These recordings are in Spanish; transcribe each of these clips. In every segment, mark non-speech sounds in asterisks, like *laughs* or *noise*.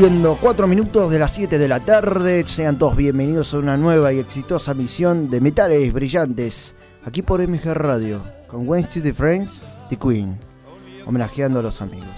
Siendo 4 minutos de las 7 de la tarde, sean todos bienvenidos a una nueva y exitosa misión de Metales Brillantes, aquí por MG Radio, con Wednesday the Friends, The Queen, homenajeando a los amigos.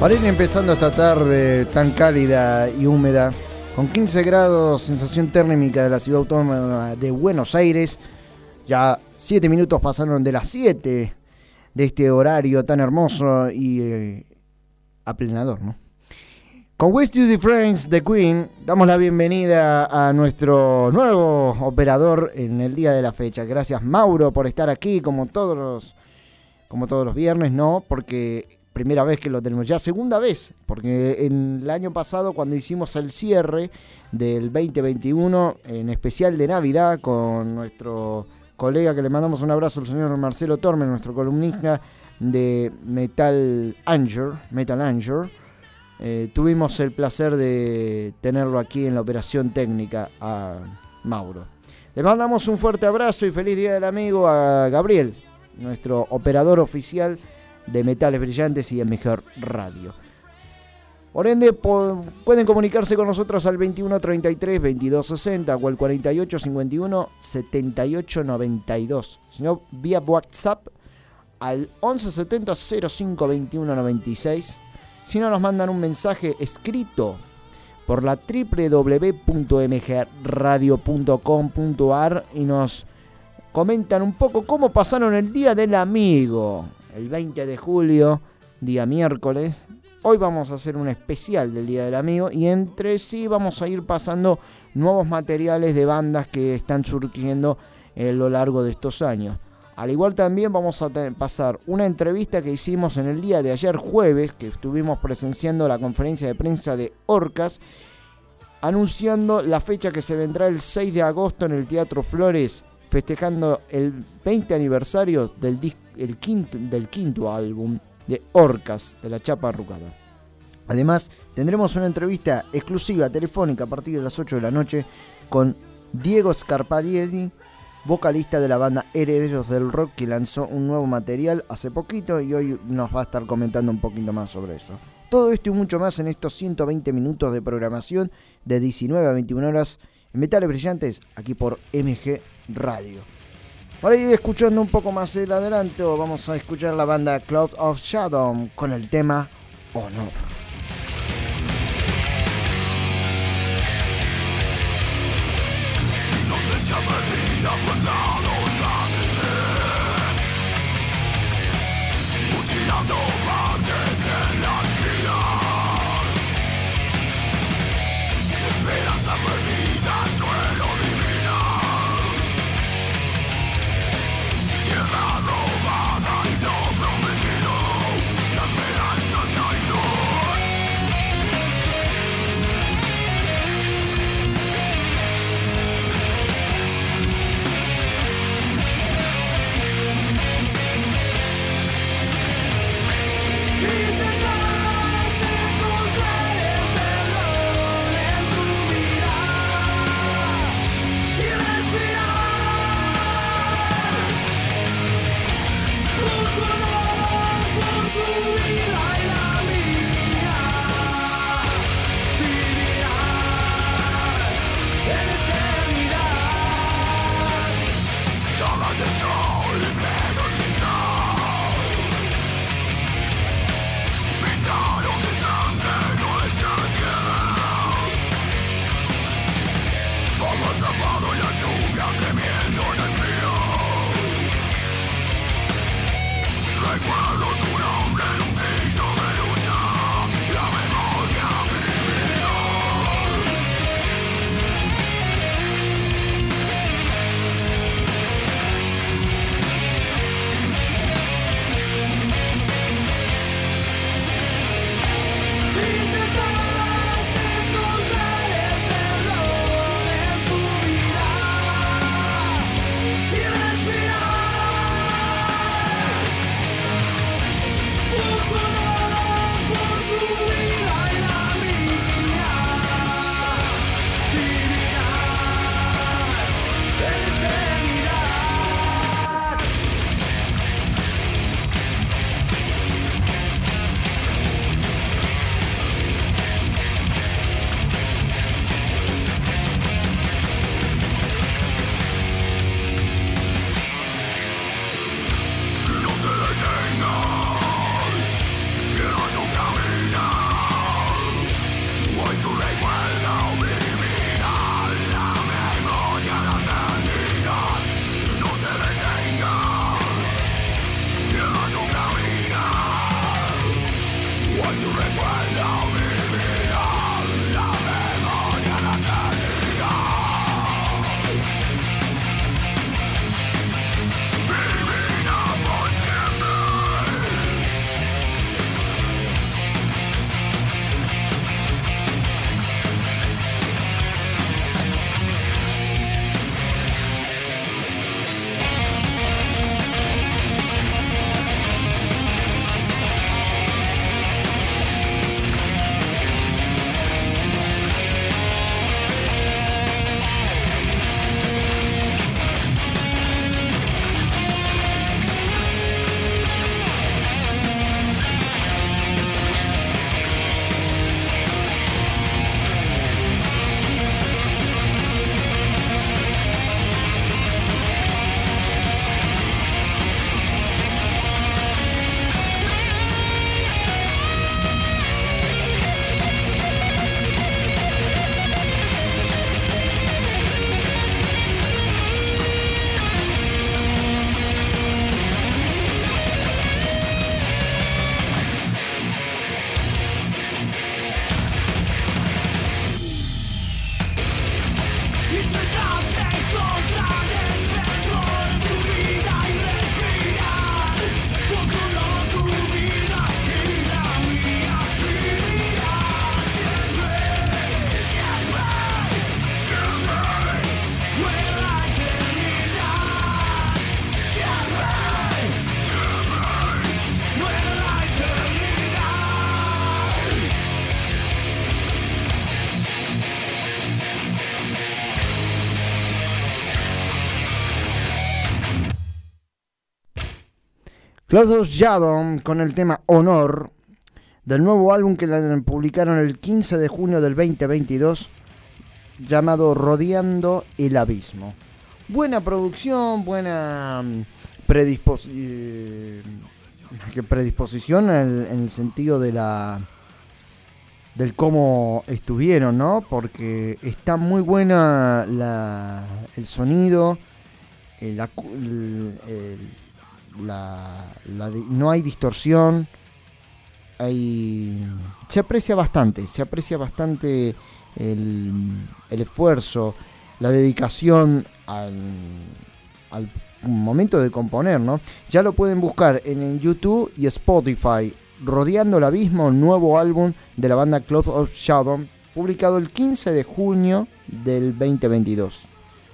Para ir empezando esta tarde tan cálida y húmeda, con 15 grados sensación térmica de la ciudad autónoma de Buenos Aires, ya 7 minutos pasaron de las 7 de este horario tan hermoso y eh, aplenador, ¿no? Con West Tuesday Friends The Queen, damos la bienvenida a nuestro nuevo operador en el día de la fecha. Gracias Mauro por estar aquí como todos los, como todos los viernes, ¿no? Porque primera vez que lo tenemos, ya segunda vez, porque en el año pasado cuando hicimos el cierre del 2021, en especial de Navidad, con nuestro colega que le mandamos un abrazo, el señor Marcelo Torme, nuestro columnista de Metal Anger, Metal Anger, eh, tuvimos el placer de tenerlo aquí en la operación técnica a Mauro. Le mandamos un fuerte abrazo y feliz día del amigo a Gabriel, nuestro operador oficial de Metales Brillantes y de Mejor Radio. Por ende, po- pueden comunicarse con nosotros al 2133 2260 o al 48 51 78 92. Si no, vía WhatsApp al 1170 05 21 96. Si no, nos mandan un mensaje escrito por la www.mgradio.com.ar y nos comentan un poco cómo pasaron el día del amigo. El 20 de julio, día miércoles. Hoy vamos a hacer un especial del Día del Amigo y entre sí vamos a ir pasando nuevos materiales de bandas que están surgiendo a lo largo de estos años. Al igual también vamos a pasar una entrevista que hicimos en el día de ayer jueves, que estuvimos presenciando la conferencia de prensa de Orcas, anunciando la fecha que se vendrá el 6 de agosto en el Teatro Flores, festejando el 20 aniversario del, quinto, del quinto álbum de Orcas, de la Chapa Arrugada. Además, tendremos una entrevista exclusiva telefónica a partir de las 8 de la noche con Diego Scarparielli, vocalista de la banda Herederos del Rock, que lanzó un nuevo material hace poquito y hoy nos va a estar comentando un poquito más sobre eso. Todo esto y mucho más en estos 120 minutos de programación de 19 a 21 horas en Metales Brillantes, aquí por MG Radio. Para ir escuchando un poco más el adelanto, vamos a escuchar la banda Cloud of Shadow con el tema Honor. Close Jadon con el tema Honor del nuevo álbum que publicaron el 15 de junio del 2022 llamado Rodeando el Abismo. Buena producción, buena mm, eh, predisposición en el, sentido de la del cómo estuvieron, ¿no? Porque está muy buena el sonido, el, no hay distorsión, hay, se aprecia bastante, se aprecia bastante el, esfuerzo, la dedicación al, momento de componer, ¿no? Ya lo pueden buscar en YouTube y Spotify, Rodeando el Abismo, nuevo álbum de la banda Cloth of Shadow, publicado el 15 de junio del 2022.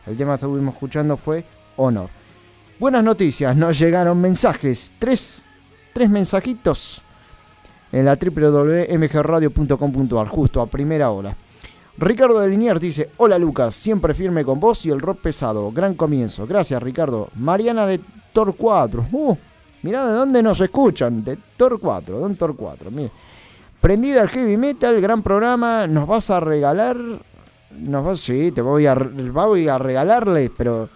El tema que estuvimos escuchando fue Honor. Buenas noticias, nos llegaron mensajes, tres, tres mensajitos en la www.mgradio.com.ar, justo a primera hora. Ricardo de Liniers dice, hola Lucas, siempre firme con vos y el rock pesado, gran comienzo. Gracias Ricardo. Mariana de Tor 4. Uh, mirá de dónde nos escuchan, de Tor 4, Don Tor 4. Mira. Prendida al heavy metal, gran programa, nos vas a regalar, nos vas, sí, te voy a, voy a regalarles, pero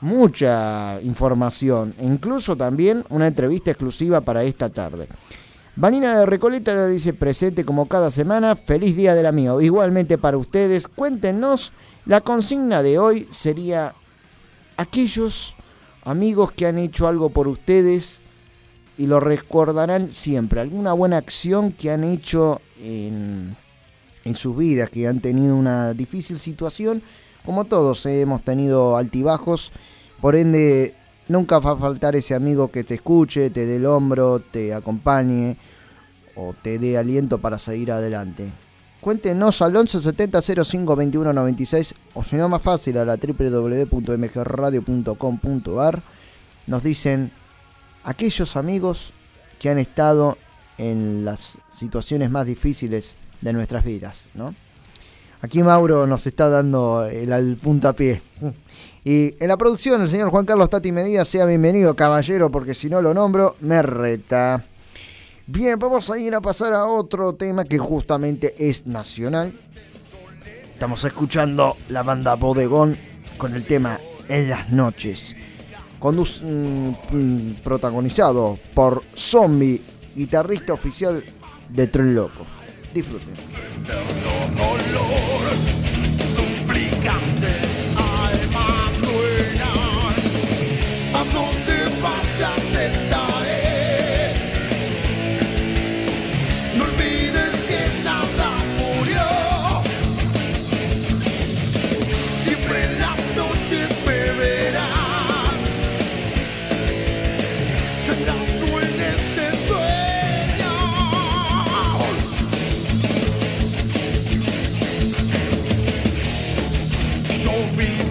mucha información, incluso también una entrevista exclusiva para esta tarde. Vanina de Recoleta dice presente como cada semana, feliz día del amigo. Igualmente para ustedes, cuéntenos, la consigna de hoy sería aquellos amigos que han hecho algo por ustedes y lo recordarán siempre, alguna buena acción que han hecho en, en sus vidas, que han tenido una difícil situación, como todos eh, hemos tenido altibajos, por ende nunca va a faltar ese amigo que te escuche, te dé el hombro, te acompañe o te dé aliento para seguir adelante. Cuéntenos al 1170 05 21 96 o si no más fácil a la www.mgradio.com.ar. Nos dicen aquellos amigos que han estado en las situaciones más difíciles de nuestras vidas, ¿no? Aquí Mauro nos está dando el al puntapié. Y en la producción, el señor Juan Carlos Tati Medida, sea bienvenido, caballero, porque si no lo nombro, me reta. Bien, vamos a ir a pasar a otro tema que justamente es nacional. Estamos escuchando la banda Bodegón con el tema En las noches. Mm, mm, protagonizado por Zombie, guitarrista oficial de Tren Loco. Disfruten. down. be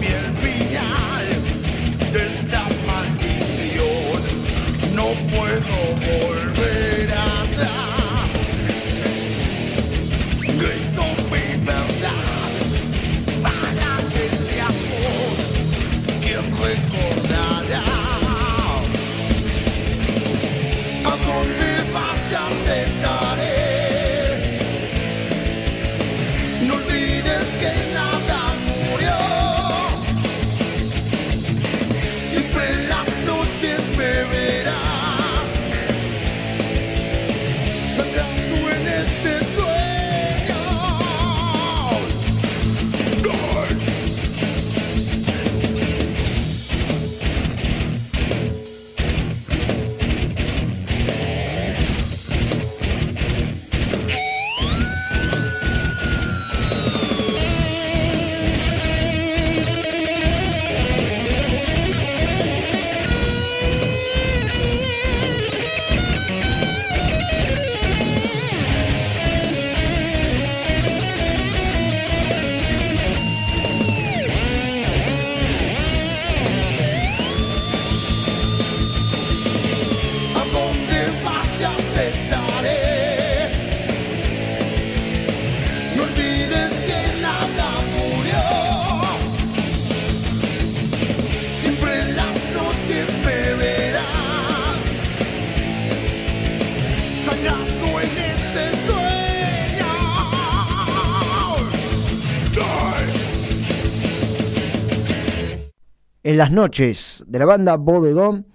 las noches de la banda Bodegón,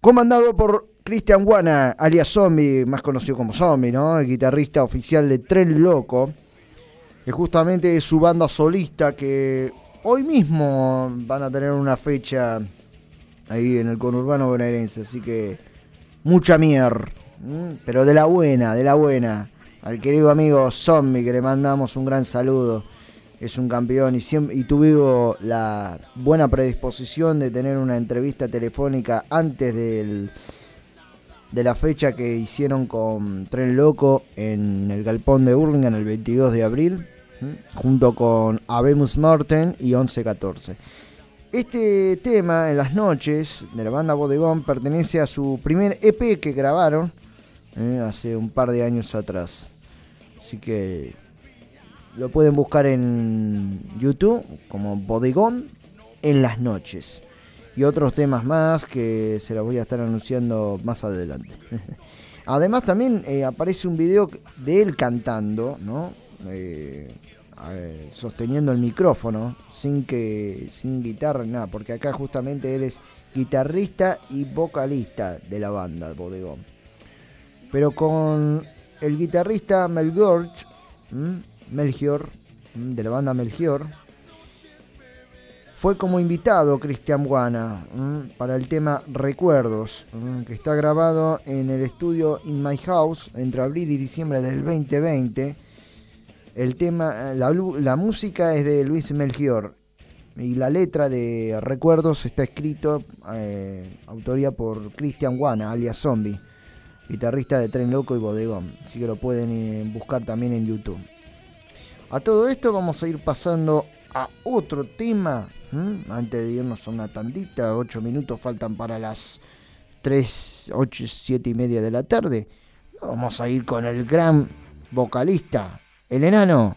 comandado por Cristian Guana, alias Zombie, más conocido como Zombie, ¿no? El guitarrista oficial de Tren Loco, que justamente es su banda solista que hoy mismo van a tener una fecha ahí en el conurbano bonaerense, así que mucha mier, ¿m? pero de la buena, de la buena. Al querido amigo Zombie, que le mandamos un gran saludo. Es un campeón y, siempre, y tuvo la buena predisposición de tener una entrevista telefónica antes de la fecha que hicieron con Tren Loco en el Galpón de Hurlingham el 22 de abril, junto con Abemus Marten y 1114. Este tema, En las noches, de la banda Bodegón, pertenece a su primer EP que grabaron eh, hace un par de años atrás. Así que lo pueden buscar en YouTube como Bodegón en las noches. Y otros temas más que se los voy a estar anunciando más adelante. *laughs* Además también eh, aparece un video de él cantando, ¿no? Eh, sosteniendo el micrófono, sin que sin guitarra, nada, porque acá justamente él es guitarrista y vocalista de la banda Bodegón. Pero con el guitarrista Melgort, ¿m? Melchior, ¿m? de la banda Melchior, fue como invitado Cristian Guana ¿m? para el tema Recuerdos, ¿m? que está grabado en el estudio In My House entre abril y diciembre del 2020. El tema, la, la música es de Luis Melchior y la letra de Recuerdos está escrito, eh, autoría por Cristian Guana, alias Zombie, guitarrista de Tren Loco y Bodegón. Así que lo pueden eh, buscar también en YouTube. A todo esto vamos a ir pasando a otro tema. ¿m? Antes de irnos a una tandita, 8 minutos faltan para las 3, 8, 7 y media de la tarde. Vamos a ir con el gran vocalista, el enano,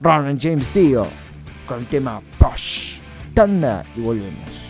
Ron James Dio, con el tema Push. Tanda y volvemos.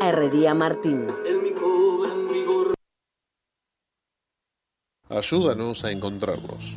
Herrería Martín. Ayúdanos a encontrarlos.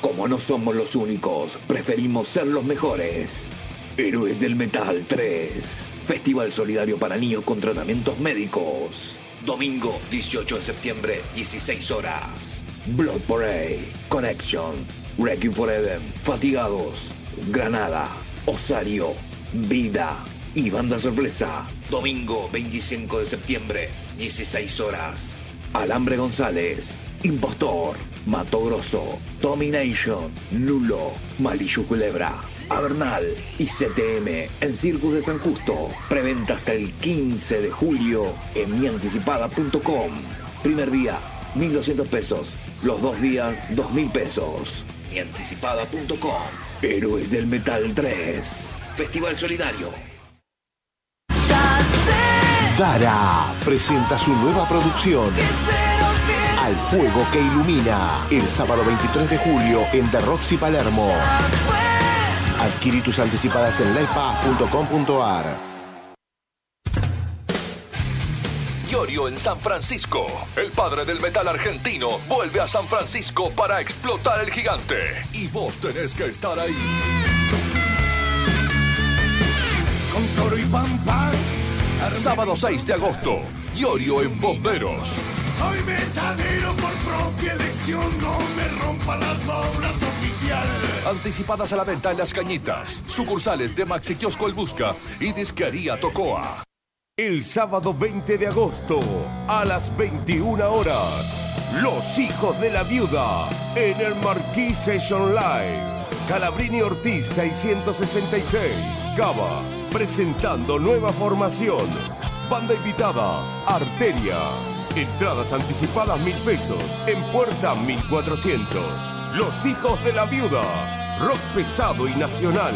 Como no somos los únicos, preferimos ser los mejores. Héroes del Metal 3. Festival solidario para niños con tratamientos médicos. Domingo 18 de septiembre, 16 horas. Blood Parade, Connection, Wrecking for Eden, Fatigados, Granada, Osario, Vida y Banda Sorpresa. Domingo 25 de septiembre, 16 horas. Alambre González, Impostor, Mato Grosso, Domination, Lulo, Malillo Culebra, Avernal y CTM en Circus de San Justo. Preventa hasta el 15 de julio en mianticipada.com. Primer día, 1.200 pesos. Los dos días, 2.000 pesos. Mianticipada.com. Héroes del Metal 3. Festival Solidario. Dara presenta su nueva producción. Al fuego que ilumina. El sábado 23 de julio en The Roxy Palermo. Adquirí tus anticipadas en laipa.com.ar. Iorio en San Francisco. El padre del metal argentino vuelve a San Francisco para explotar el gigante. Y vos tenés que estar ahí. Con toro y pampa. Sábado 6 de agosto. Iorio en Bomberos. Soy metalero por propia elección. No me rompa las bolas oficial. Anticipadas a la venta en Las Cañitas. Sucursales de Maxi Kiosco El Busca y Disquería Tocoa. El sábado 20 de agosto, a las 21 horas, Los Hijos de la Viuda, en el Marquis Session Live. Scalabrini Ortiz 666, Cava, presentando nueva formación. Banda invitada, Arteria. Entradas anticipadas mil pesos, en puerta 1400. Los Hijos de la Viuda, rock pesado y nacional.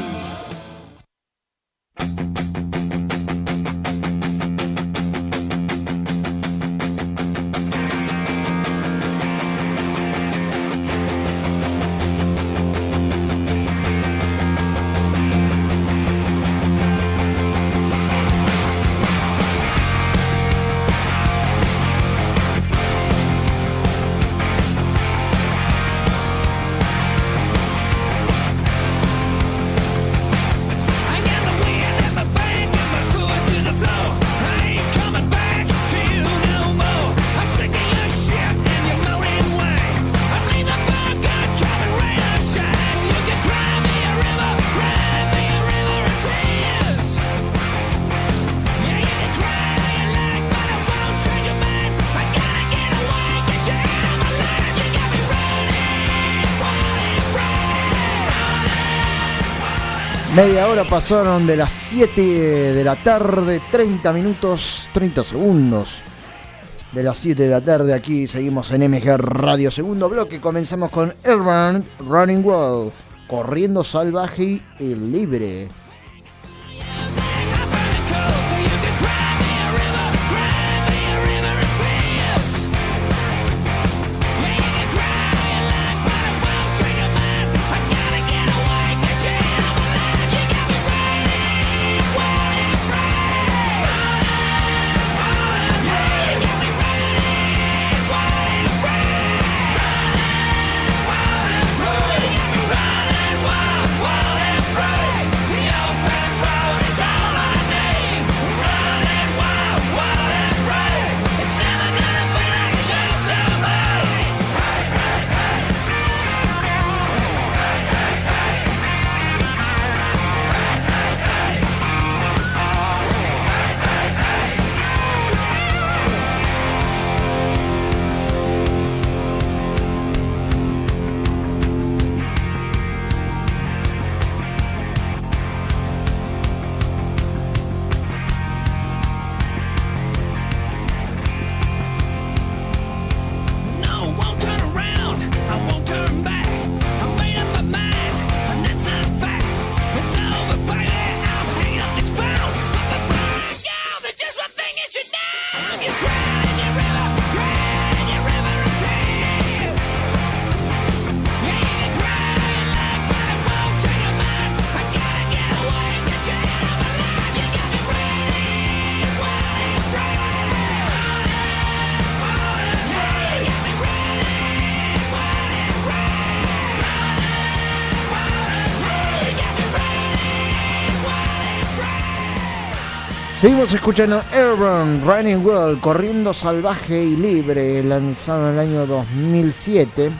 Media hora pasaron de las 7 de la tarde, 30 minutos, 30 segundos. De las 7 de la tarde aquí seguimos en MG Radio. Segundo bloque, comenzamos con Urban Running Wild, corriendo salvaje y libre. Seguimos escuchando Airborne Running World, corriendo salvaje y libre, lanzado en el año 2007.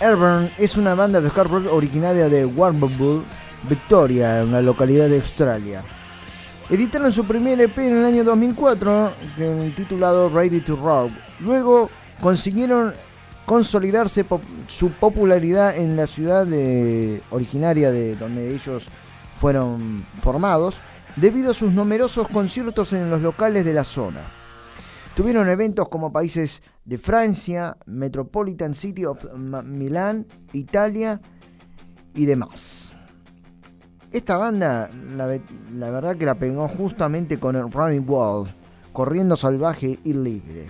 Airborne es una banda de hard rock originaria de Warrnambool, Victoria, en la localidad de Australia. Editaron su primer EP en el año 2004, eh, titulado Ready to Rock. Luego consiguieron consolidarse su popularidad en la ciudad de- originaria de donde ellos fueron formados, debido a sus numerosos conciertos en los locales de la zona. Tuvieron eventos como países de Francia, Metropolitan City of Milán, Italia y demás. Esta banda, la, ve- la verdad que la pegó justamente con el Running Wall, corriendo salvaje y libre.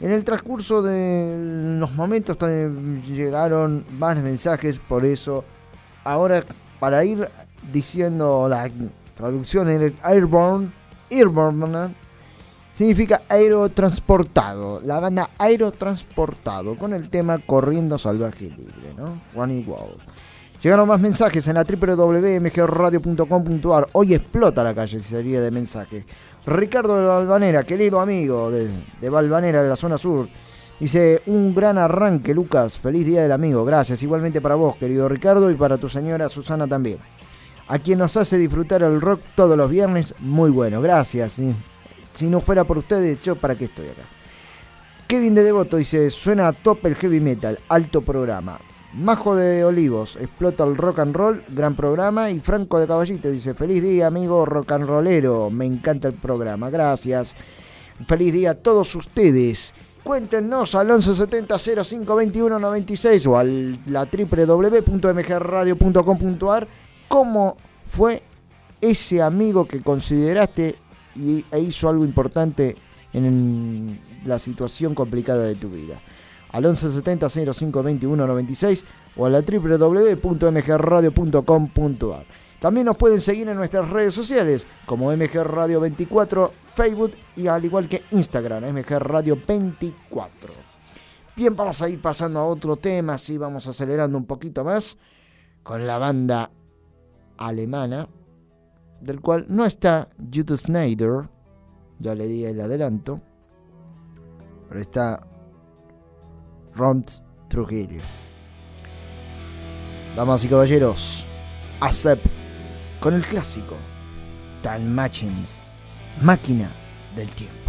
En el transcurso de los momentos llegaron más mensajes, por eso ahora para ir diciendo la traducción en Airborne, Airborne significa aerotransportado, la banda aerotransportado con el tema Corriendo Salvaje Libre, ¿no? Running Wall. Llegaron más mensajes en la www.mgradio.com.ar. Hoy explota la calle de mensajes. Ricardo de Valvanera, querido amigo de, de Valvanera de la zona sur. Dice, un gran arranque, Lucas. Feliz día del amigo. Gracias. Igualmente para vos, querido Ricardo, y para tu señora Susana también. A quien nos hace disfrutar el rock todos los viernes, muy bueno. Gracias. sí. Si no fuera por ustedes, yo para qué estoy acá. Kevin de Devoto dice, suena a top el heavy metal, alto programa. Majo de Olivos, explota el rock and roll, gran programa. Y Franco de Caballito dice, feliz día amigo rock and rollero, me encanta el programa, gracias. Feliz día a todos ustedes. Cuéntenos al 1170 0521 96 o a la www.mgradio.com.ar cómo fue ese amigo que consideraste y, e hizo algo importante en la situación complicada de tu vida. Al 1170 0521 96 o a la www.mgradio.com.ar. También nos pueden seguir en nuestras redes sociales como MG Radio 24, Facebook y al igual que Instagram, MG Radio 24. Bien, vamos a ir pasando a otro tema, así vamos acelerando un poquito más con la banda alemana, del cual no está Jutta Snyder, ya le di el adelanto, pero está Ron Trujillo. Damas y caballeros, ASEP con el clásico Time Machines, máquina del tiempo.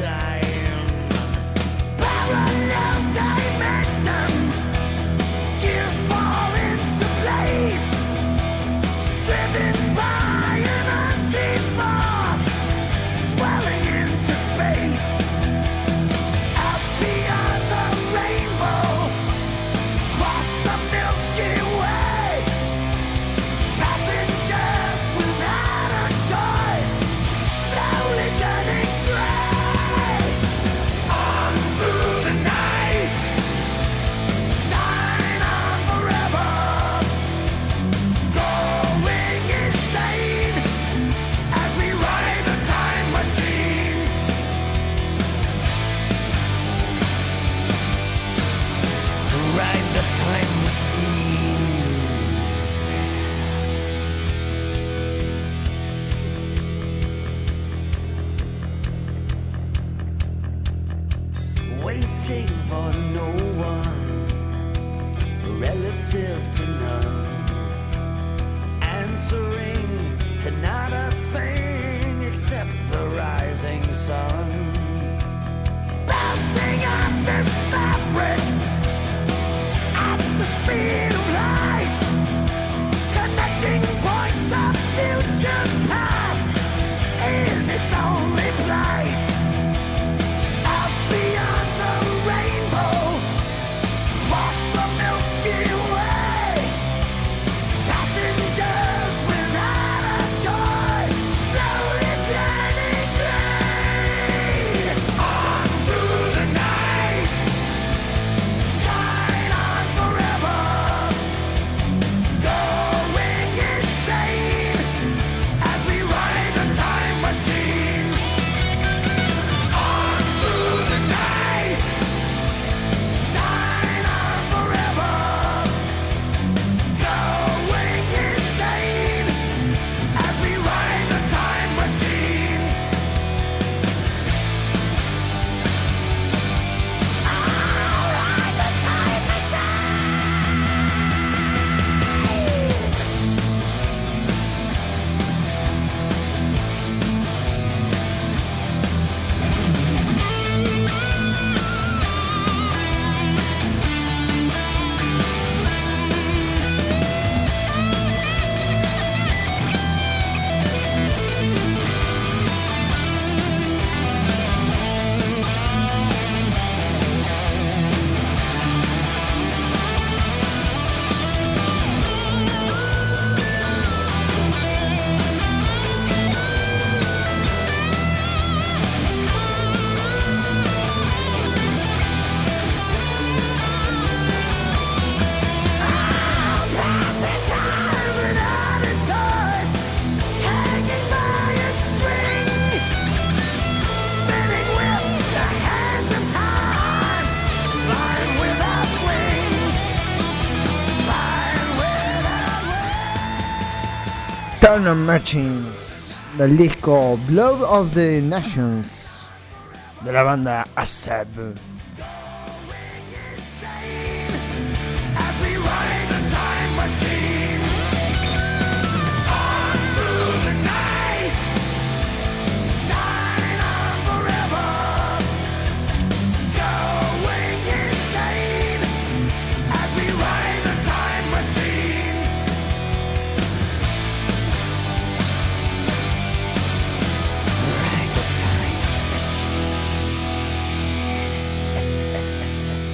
die. Turner Machines del disco Blood of the Nations de la banda ASAP.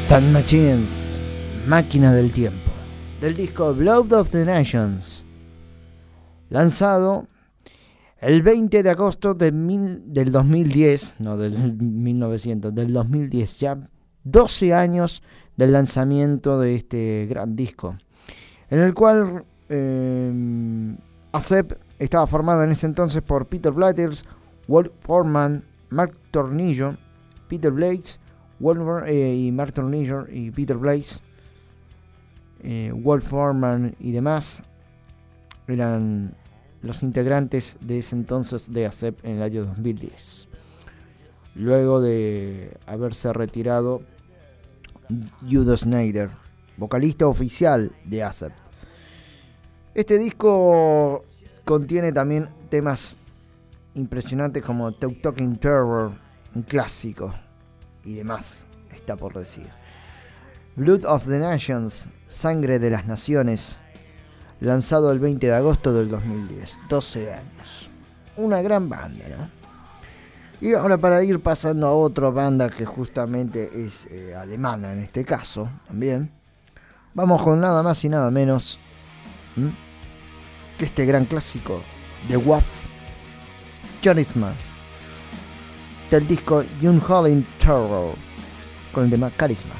Time Machines, Máquina del Tiempo, del disco Blood of the Nations, lanzado el 20 de agosto de del 2010, no del 1900, del 2010, ya 12 años del lanzamiento de este gran disco, en el cual eh, estaba formado en ese entonces por Peter Blatters, Walt Foreman, Mark Tornillo, Peter Blades, Wolver eh, y Mark Tornillo y Peter Blaze, eh, Walt Foreman y demás eran los integrantes de ese entonces de ASEP en el año 2010. Luego de haberse retirado Judo Snyder, vocalista oficial de ASEP. Este disco contiene también temas impresionantes como Talk Talking Terror, un clásico, y demás, está por decir. Blood of the Nations, Sangre de las Naciones, lanzado el 20 de agosto del 2010, 12 años. Una gran banda, ¿no? Y ahora para ir pasando a otra banda que justamente es eh, alemana en este caso, también, vamos con nada más y nada menos que este gran clásico de Waps, Charisma, del disco Young Holling Terror, con el tema Carisma.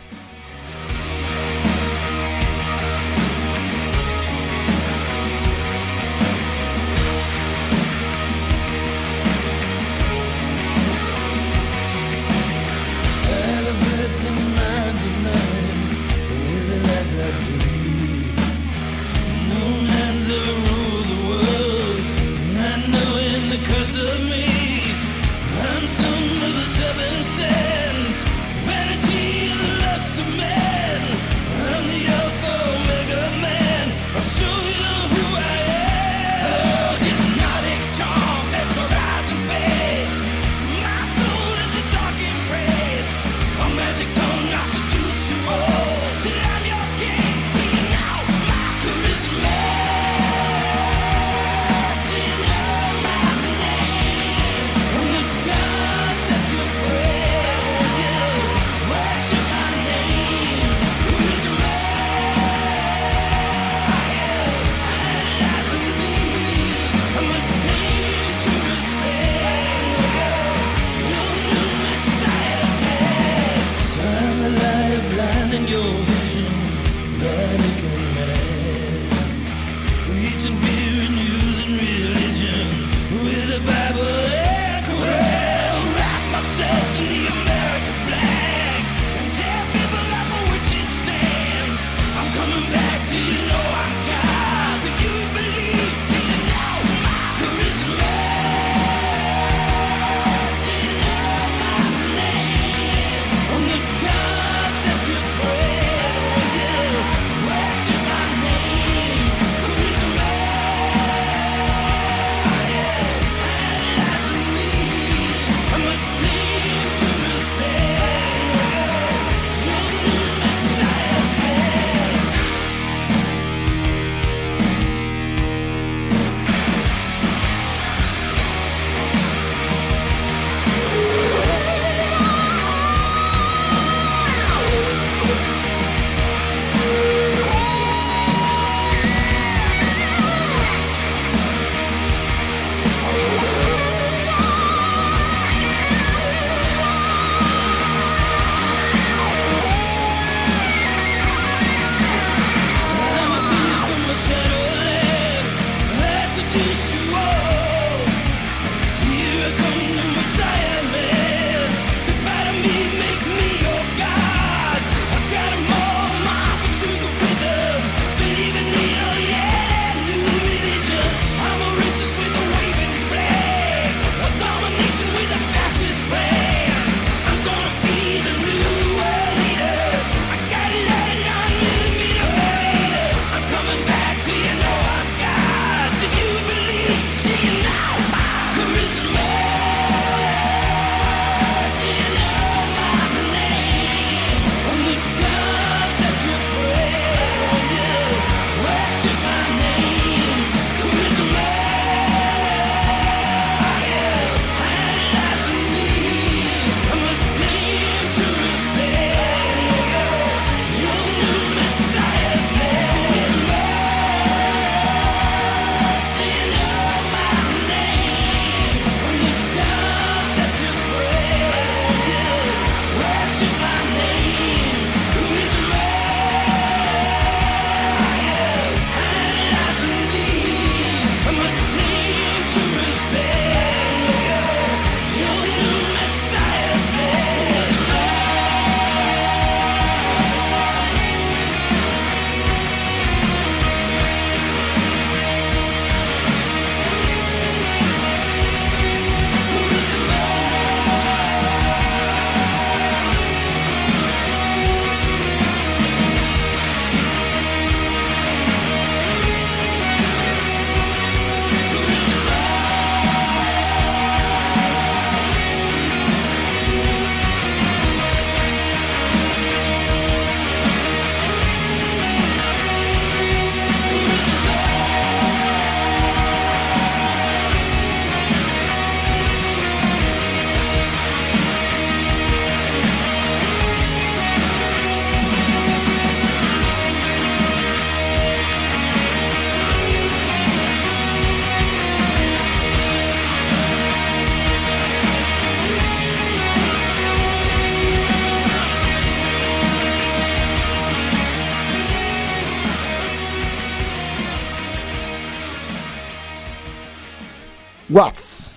Watts.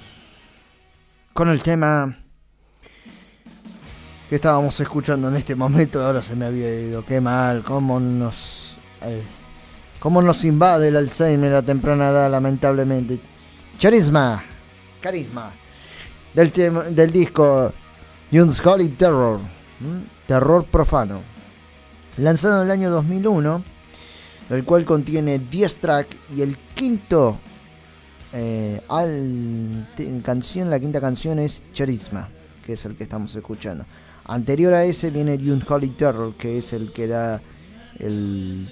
Con el tema que estábamos escuchando en este momento, ahora se me había ido. Qué mal, cómo nos. eh, cómo nos invade el Alzheimer a temprana edad, lamentablemente. Charisma. Carisma. Del, tema- del disco June's Holy Terror. Terror profano. Lanzado en el año 2001, el cual contiene 10 tracks y el quinto eh, al, canción, la quinta canción es Charisma, que es el que estamos escuchando. Anterior a ese viene Dune Holy Terror, que es el que da el,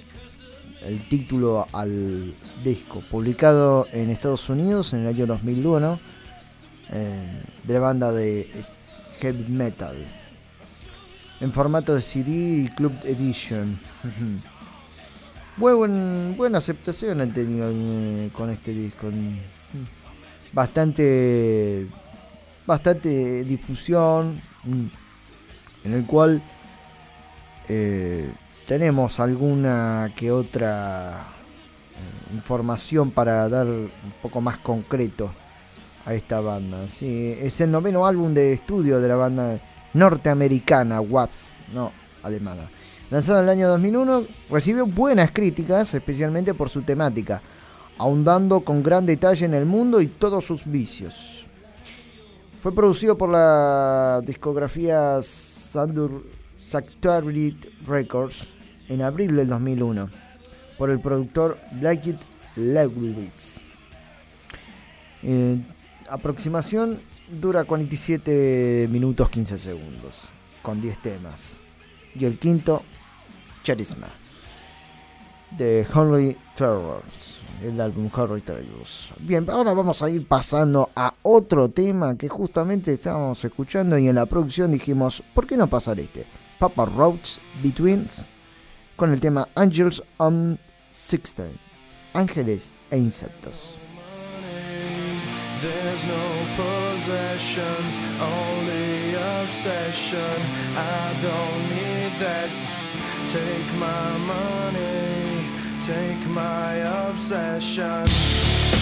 el título al disco, publicado en Estados Unidos en el año 2001, eh, de la banda de heavy metal, en formato de CD y Club Edition. *laughs* Buen, buena aceptación han tenido eh, con este disco. Mm, Bastante, bastante difusión, mm, en el cual eh, tenemos alguna que otra eh, información para dar un poco más concreto a esta banda. Sí, es el noveno álbum de estudio de la banda norteamericana WAPS, no alemana. Lanzado en el año 2001, recibió buenas críticas, especialmente por su temática, ahondando con gran detalle en el mundo y todos sus vicios. Fue producido por la discografía Sandur Sanctuary Records en abril del 2001 por el productor Blackett Lewis. Eh, aproximación dura 47 minutos 15 segundos, con 10 temas. Y el quinto, Charisma, de Henry Terrors, el álbum Henry Terrors. Bien, ahora vamos a ir pasando a otro tema que justamente estábamos escuchando y en la producción dijimos, ¿por qué no pasar este? Papa Roads Betweens con el tema Angels on Sixteen, Ángeles e Insectos. There's no possessions, only obsession. I don't need. Take my money, take my obsession.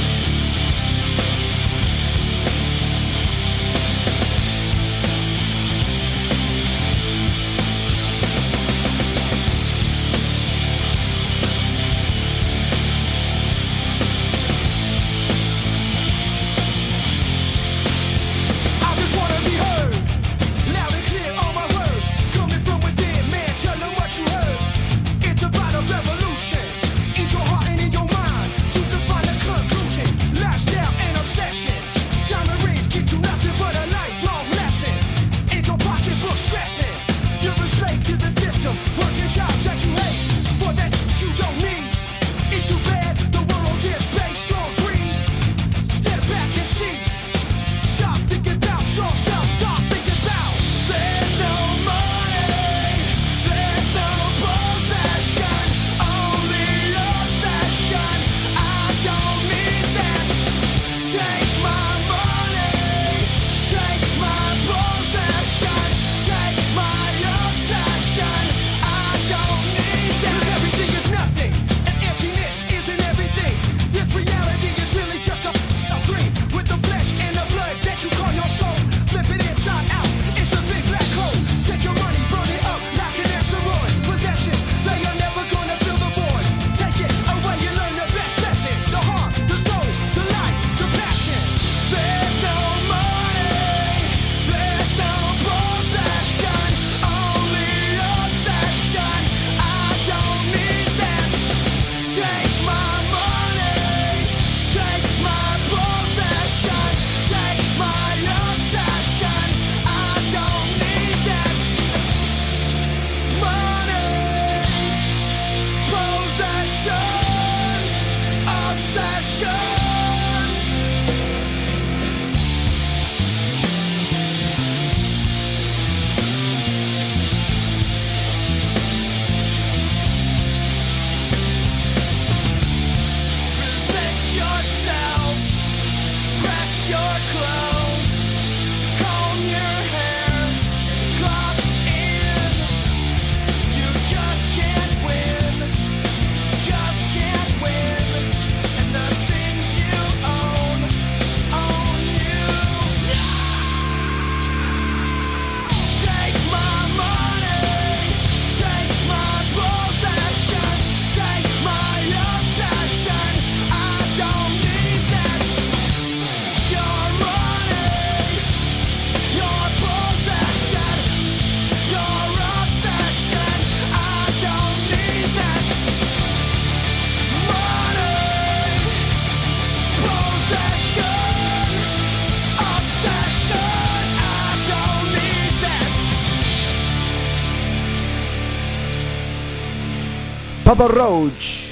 Papa Roach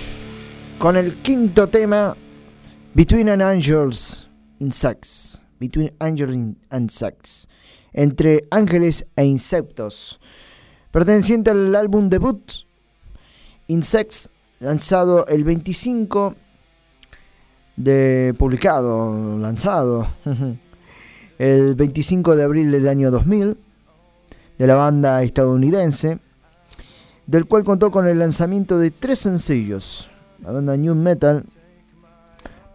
con el quinto tema Between an Angels in Sex. Between Angels and Sex. Entre ángeles e insectos. Perteneciente al álbum debut Insects, lanzado el 25 de publicado, lanzado *laughs* el 25 de abril del año 2000 de la banda estadounidense, del cual contó con el lanzamiento de tres sencillos. La banda New Metal,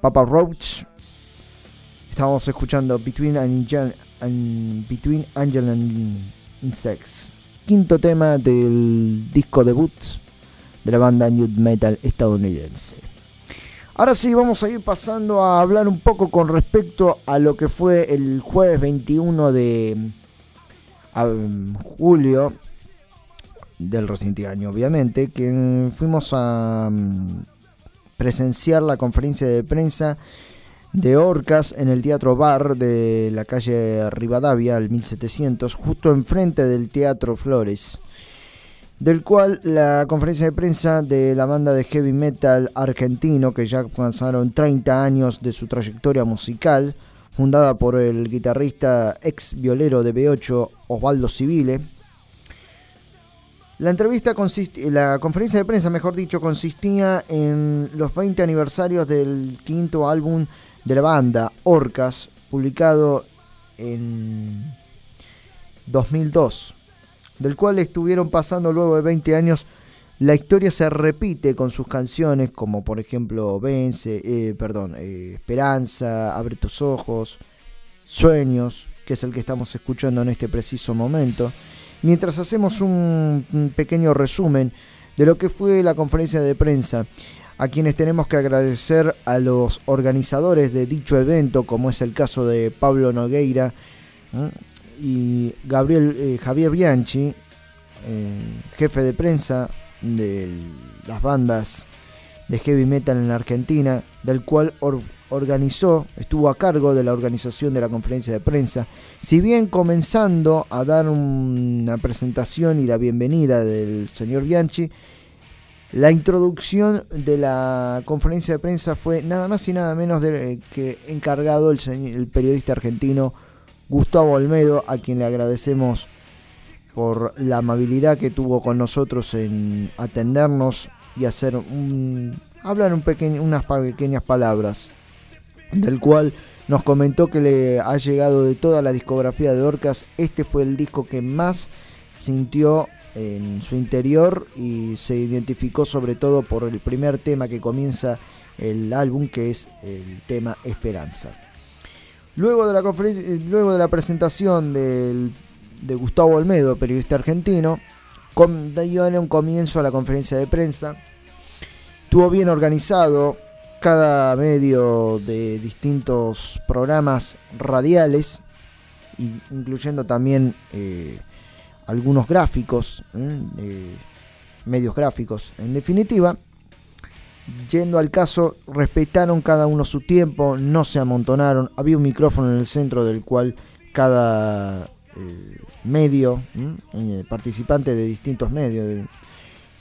Papa Roach, estábamos escuchando Between Angel and, Between Angel and Insects, quinto tema del disco debut de la banda New Metal estadounidense. Ahora sí, vamos a ir pasando a hablar un poco con respecto a lo que fue el jueves 21 de julio del reciente año, obviamente, que fuimos a mm, presenciar la conferencia de prensa de Orcas en el Teatro Bar de la calle Rivadavia, al 1700, justo enfrente del Teatro Flores del cual la conferencia de prensa de la banda de heavy metal argentino, que ya pasaron 30 años de su trayectoria musical, fundada por el guitarrista ex violero de B8 Osvaldo Civile. La entrevista la conferencia de prensa, mejor dicho, consistía en los 20 aniversarios del quinto álbum de la banda, Orcas, publicado en 2002 del cual estuvieron pasando luego de 20 años. La historia se repite con sus canciones, como por ejemplo Vence, eh, perdón, eh, Esperanza, Abre tus ojos, Sueños, que es el que estamos escuchando en este preciso momento. Mientras hacemos un pequeño resumen de lo que fue la conferencia de prensa, a quienes tenemos que agradecer a los organizadores de dicho evento, como es el caso de Pablo Nogueira, y Gabriel eh, Javier Bianchi, eh, jefe de prensa de las bandas de heavy metal en la Argentina, del cual organizó, estuvo a cargo de la organización de la conferencia de prensa. Si bien comenzando a dar una presentación y la bienvenida del señor Bianchi, la introducción de la conferencia de prensa fue nada más y nada menos de que encargado el, el periodista argentino Gustavo Olmedo, a quien le agradecemos por la amabilidad que tuvo con nosotros en atendernos y hacer un, hablar un pequeño, unas pequeñas palabras, del cual nos comentó que le ha llegado de toda la discografía de Orcas, este fue el disco que más sintió en su interior y se identificó sobre todo por el primer tema que comienza el álbum, que es el tema Esperanza. Luego de la, eh, luego de la presentación de Gustavo Olmedo, periodista argentino, dio un comienzo a la conferencia de prensa. Estuvo bien organizado cada medio de distintos programas radiales, incluyendo también eh, algunos gráficos, ¿eh? medios gráficos. En definitiva, Yendo al caso, respetaron cada uno su tiempo, no se amontonaron. Había un micrófono en el centro del cual cada eh, medio, participante de distintos medios,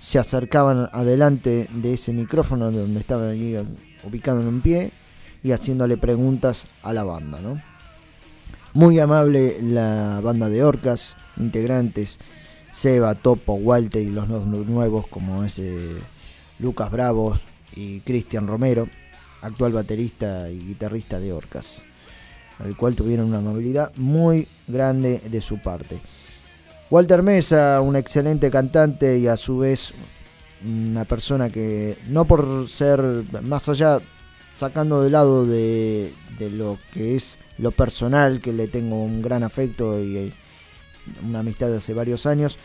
se acercaban adelante de ese micrófono donde estaba ubicado en pie y haciéndole preguntas a la banda. Muy amable la banda de orcas, integrantes, Seba, Topo, Walter y los nuevos como ese Lucas Bravo, y Cristian Romero, actual baterista y guitarrista de Orcas, al cual tuvieron una amabilidad muy grande de su parte. Walter Mesa, un excelente cantante y a su vez una persona que no por ser más allá, sacando de lado de, lo que es lo personal, que le tengo un gran afecto y una amistad de hace varios años,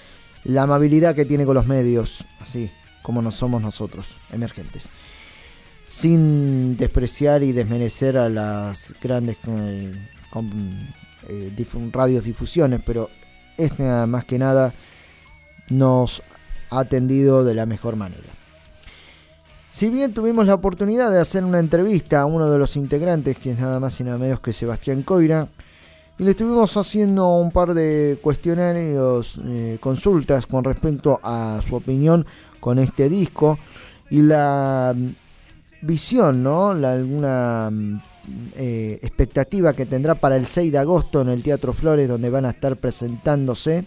la amabilidad que tiene con los medios, así, como no somos nosotros, emergentes. Sin despreciar y desmerecer a las grandes eh, eh, radios difusiones, pero esta más que nada nos atendido de la mejor manera. Si bien tuvimos la oportunidad de hacer una entrevista a uno de los integrantes, que es nada más y nada menos que Sebastián Coira, y le estuvimos haciendo un par de cuestionarios, eh, consultas con respecto a su opinión con este disco y la mm, visión, ¿no? Alguna mm, eh, expectativa que tendrá para el 6 de agosto en el Teatro Flores, donde van a estar presentándose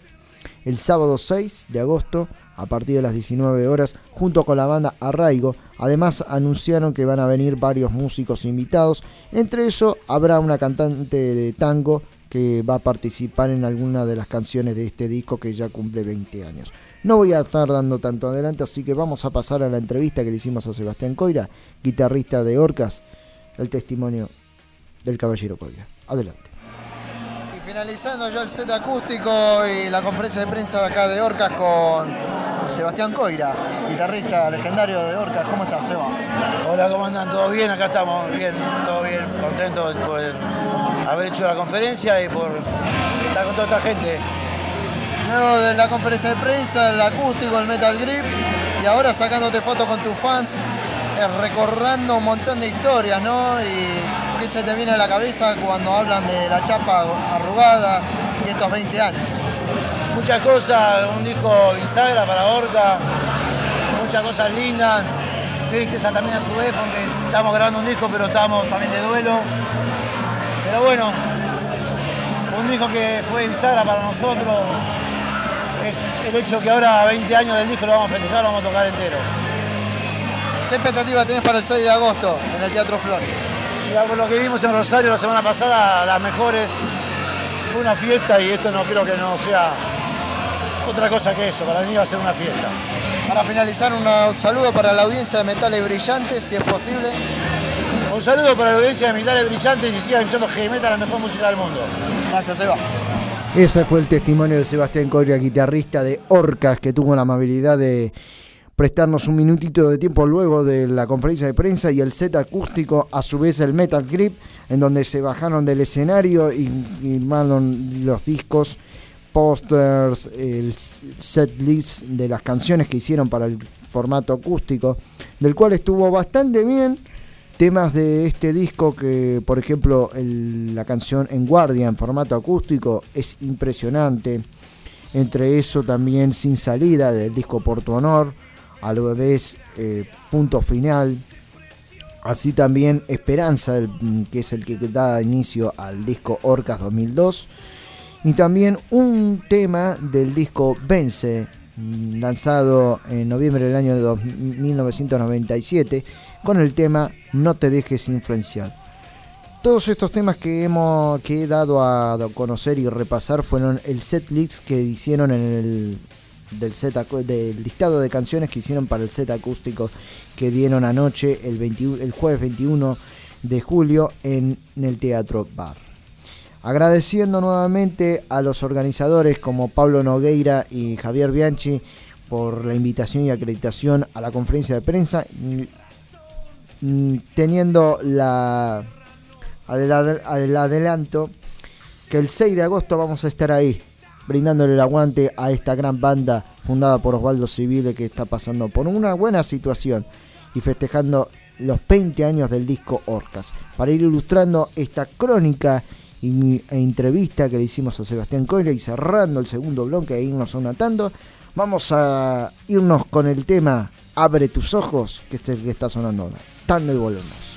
el sábado 6 de agosto a partir de las 19 horas junto con la banda Arraigo. Además anunciaron que van a venir varios músicos invitados. Entre eso habrá una cantante de tango que va a participar en alguna de las canciones de este disco que ya cumple 20 años. No voy a estar dando tanto adelante, así que vamos a pasar a la entrevista que le hicimos a Sebastián Coira, guitarrista de Orcas, el testimonio del caballero Coira. Adelante. Finalizando ya el set acústico y la conferencia de prensa acá de Orcas con Sebastián Coira, guitarrista legendario de Orcas. ¿Cómo estás, Seba? Hola, ¿cómo andan? ¿Todo bien? Acá estamos, bien, todo bien, contentos por haber hecho la conferencia y por estar con toda esta gente. Luego de la conferencia de prensa, el acústico, el Metal Grip, y ahora sacándote fotos con tus fans, recordando un montón de historias, ¿no? Y qué se te viene a la cabeza cuando hablan de la chapa arrugada y estos 20 años. Muchas cosas, un disco bisagra para Orca, muchas cosas lindas, tristeza también a su vez porque estamos grabando un disco pero estamos también de duelo. Pero bueno, un disco que fue bisagra para nosotros, es el hecho que ahora, 20 años del disco, lo vamos a festejar, lo vamos a tocar entero. ¿Qué expectativa tenés para el 6 de agosto en el Teatro Flores? Mira, por lo que vimos en Rosario la semana pasada, las mejores, fue una fiesta y esto no creo que no sea otra cosa que eso, para mí va a ser una fiesta. Para finalizar, un saludo para la audiencia de Metales Brillantes, si es posible. Un saludo para la audiencia de Metales Brillantes y sigan escuchando Heavy Metal, la mejor música del mundo. Gracias, Eva. Ese fue el testimonio de Sebastián Coria, guitarrista de Orcas, que tuvo la amabilidad de prestarnos un minutito de tiempo luego de la conferencia de prensa y el set acústico, a su vez el Metal Grip, en donde se bajaron del escenario y firmaron los discos, pósters, el set list de las canciones que hicieron para el formato acústico, del cual estuvo bastante bien. Temas de este disco que, por ejemplo, la canción En Guardia en formato acústico es impresionante. Entre eso también Sin Salida del disco Por Tu Honor, a la vez eh, Punto Final. Así también Esperanza, del- que es el que da inicio al disco Orcas 2002. Y también un tema del disco Vence, mm, lanzado en noviembre del año de dos- 1997, con el tema No te dejes influenciar. Todos estos temas que hemos que he dado a conocer y repasar fueron el set que hicieron en el del set del listado de canciones que hicieron para el set acústico que dieron anoche el 21 el jueves 21 de julio en, el Teatro Bar. Agradeciendo nuevamente a los organizadores como Pablo Nogueira y Javier Bianchi por la invitación y acreditación a la conferencia de prensa, mm, mm, teniendo la, el adelanto que el 6 de agosto vamos a estar ahí, brindándole el aguante a esta gran banda fundada por Osvaldo Civile que está pasando por una buena situación y festejando los 20 años del disco Orcas. Para ir ilustrando esta crónica e entrevista que le hicimos a Sebastián Coira y cerrando el segundo bloque e irnos sonatando, vamos a irnos con el tema Abre tus ojos, que es el que está sonando ahora. Tango y volvemos.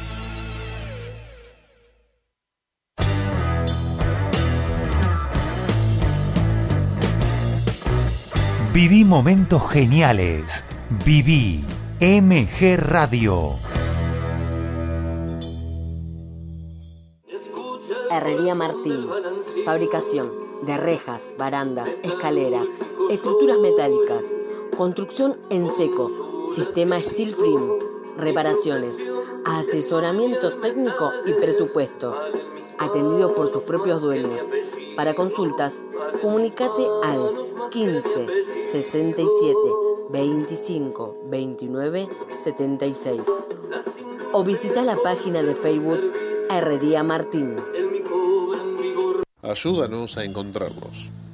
Viví momentos geniales. Viví MG Radio. Herrería Martín. Fabricación de rejas, barandas, escaleras, estructuras metálicas. Construcción en seco. Sistema Steel Frame. Reparaciones. Asesoramiento técnico y presupuesto. Atendido por sus propios dueños. Para consultas, comunicate al 15 67 25 29 76 o visita la página de Facebook Herrería Martín. Ayúdanos a encontrarlos.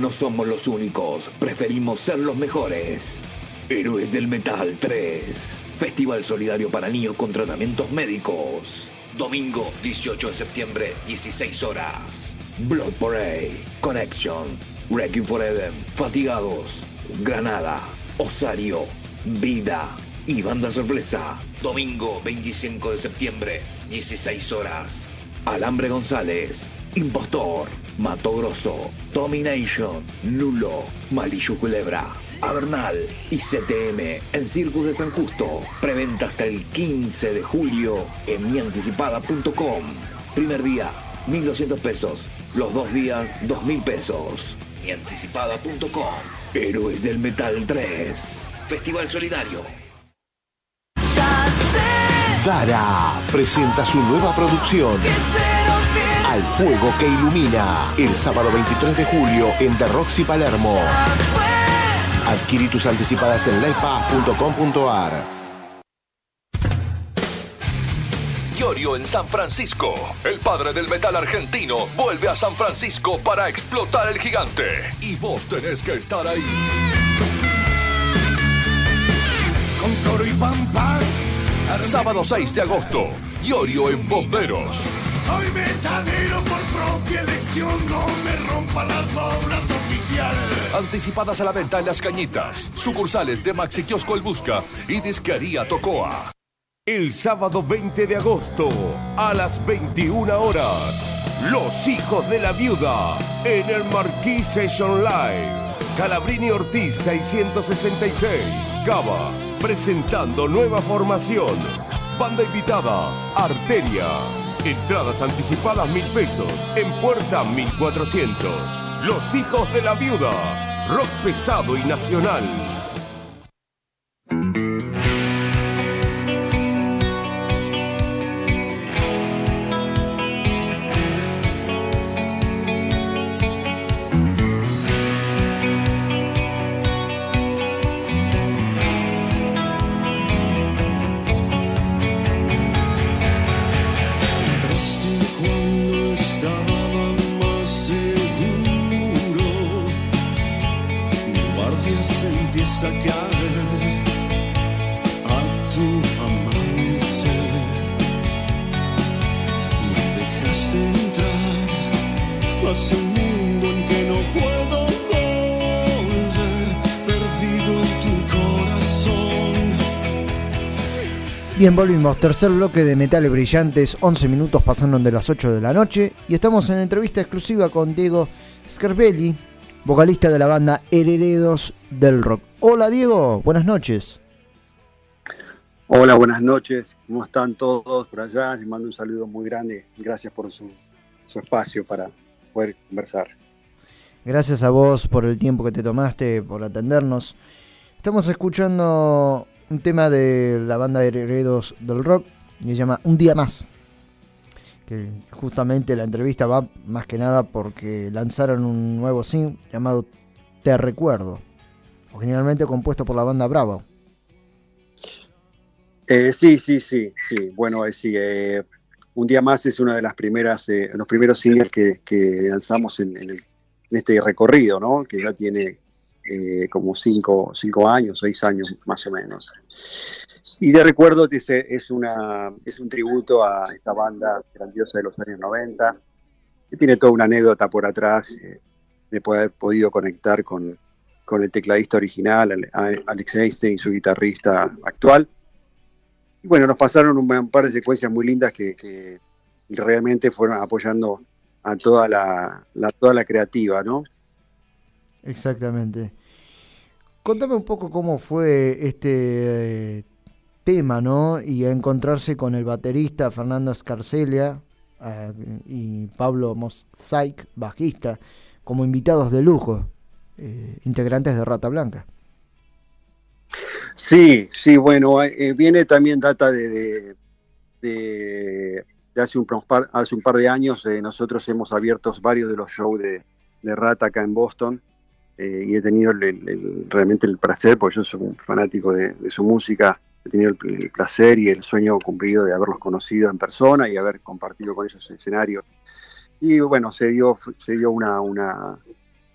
No somos los únicos, preferimos ser los mejores. Héroes del Metal 3. Festival solidario para niños con tratamientos médicos. Domingo 18 de septiembre, 16 horas. Blood Parade, Connection, Wrecking Forever, Fatigados, Granada, Osario, Vida y Banda Sorpresa. Domingo 25 de septiembre, 16 horas. Alambre González, Impostor, Mato Grosso, Domination, Lulo, Malillu Culebra, Avernal y CTM en Circus de San Justo. Preventa hasta el 15 de julio en mianticipada.com. Primer día, 1.200 pesos. Los dos días, 2.000 pesos. Mianticipada.com. Héroes del Metal 3. Festival Solidario. Dara presenta su nueva producción. Al fuego que ilumina. El sábado 23 de julio en The Roxy Palermo. Adquirí tus anticipadas en livepass.com.ar. Iorio en San Francisco. El padre del metal argentino vuelve a San Francisco para explotar el gigante. Y vos tenés que estar ahí. Con toro y pampa. Sábado 6 de agosto. Iorio en Bomberos. Soy metalero por propia elección. No me rompa las bolas oficial. Anticipadas a la venta en Las Cañitas. Sucursales de Maxi Kiosco El Busca y Disquería Tocoa. El sábado 20 de agosto, a las 21 horas, Los Hijos de la Viuda, en el Marquis Session Live. Scalabrini Ortiz 666, Cava, presentando nueva formación. Banda invitada, Arteria. Entradas anticipadas mil pesos, en puerta 1400. Los Hijos de la Viuda, rock pesado y nacional. Caer a tu amanecer. Me dejaste entrar hacia un mundo en que no puedo volver, perdido en tu corazón. Bien, volvimos. Tercer bloque de Metales Brillantes. 11 minutos pasaron de las 8 de la noche. Y estamos en entrevista exclusiva con Diego Scarpelli, vocalista de la banda Herederos del Rock. Hola Diego, buenas noches. Hola, buenas noches. ¿Cómo están todos por allá? Les mando un saludo muy grande. Gracias por su, su espacio para poder conversar. Gracias a vos por el tiempo que te tomaste, por atendernos. Estamos escuchando un tema de la banda Herederos del Rock que se llama Un Día Más. Que justamente la entrevista va más que nada porque lanzaron un nuevo single llamado Te Recuerdo. Originalmente compuesto por la banda Bravo. Eh, sí, sí, sí, sí. Bueno, eh, sí, Un Día Más es una de las primeras, eh, los primeros singles que, que lanzamos en, en este recorrido, ¿no? Que ya tiene eh, como cinco, cinco años, seis años más o menos. Y de recuerdo es, es, una, es un tributo a esta banda grandiosa de los años 90, que tiene toda una anécdota por atrás eh, de poder podido conectar con, con el tecladista original, Alex Einstein, su guitarrista actual. Y bueno, nos pasaron un, par de secuencias muy lindas que, realmente fueron apoyando a toda la, la- toda la creativa, ¿no? Exactamente. Contame un poco cómo fue este eh, tema, ¿no? Y encontrarse con el baterista Fernando Escarcelia eh, y Pablo Mosaic, bajista, como invitados de lujo, eh, integrantes de Rata Blanca. Sí, sí, bueno, eh, viene también data de, de, hace, un par, hace un par de años. nosotros hemos abierto varios de los shows de, Rata acá en Boston y he tenido realmente el placer, porque yo soy un fanático de su música, he tenido el, placer y el sueño cumplido de haberlos conocido en persona y haber compartido con ellos el escenario. Y bueno, se dio, se dio una, una,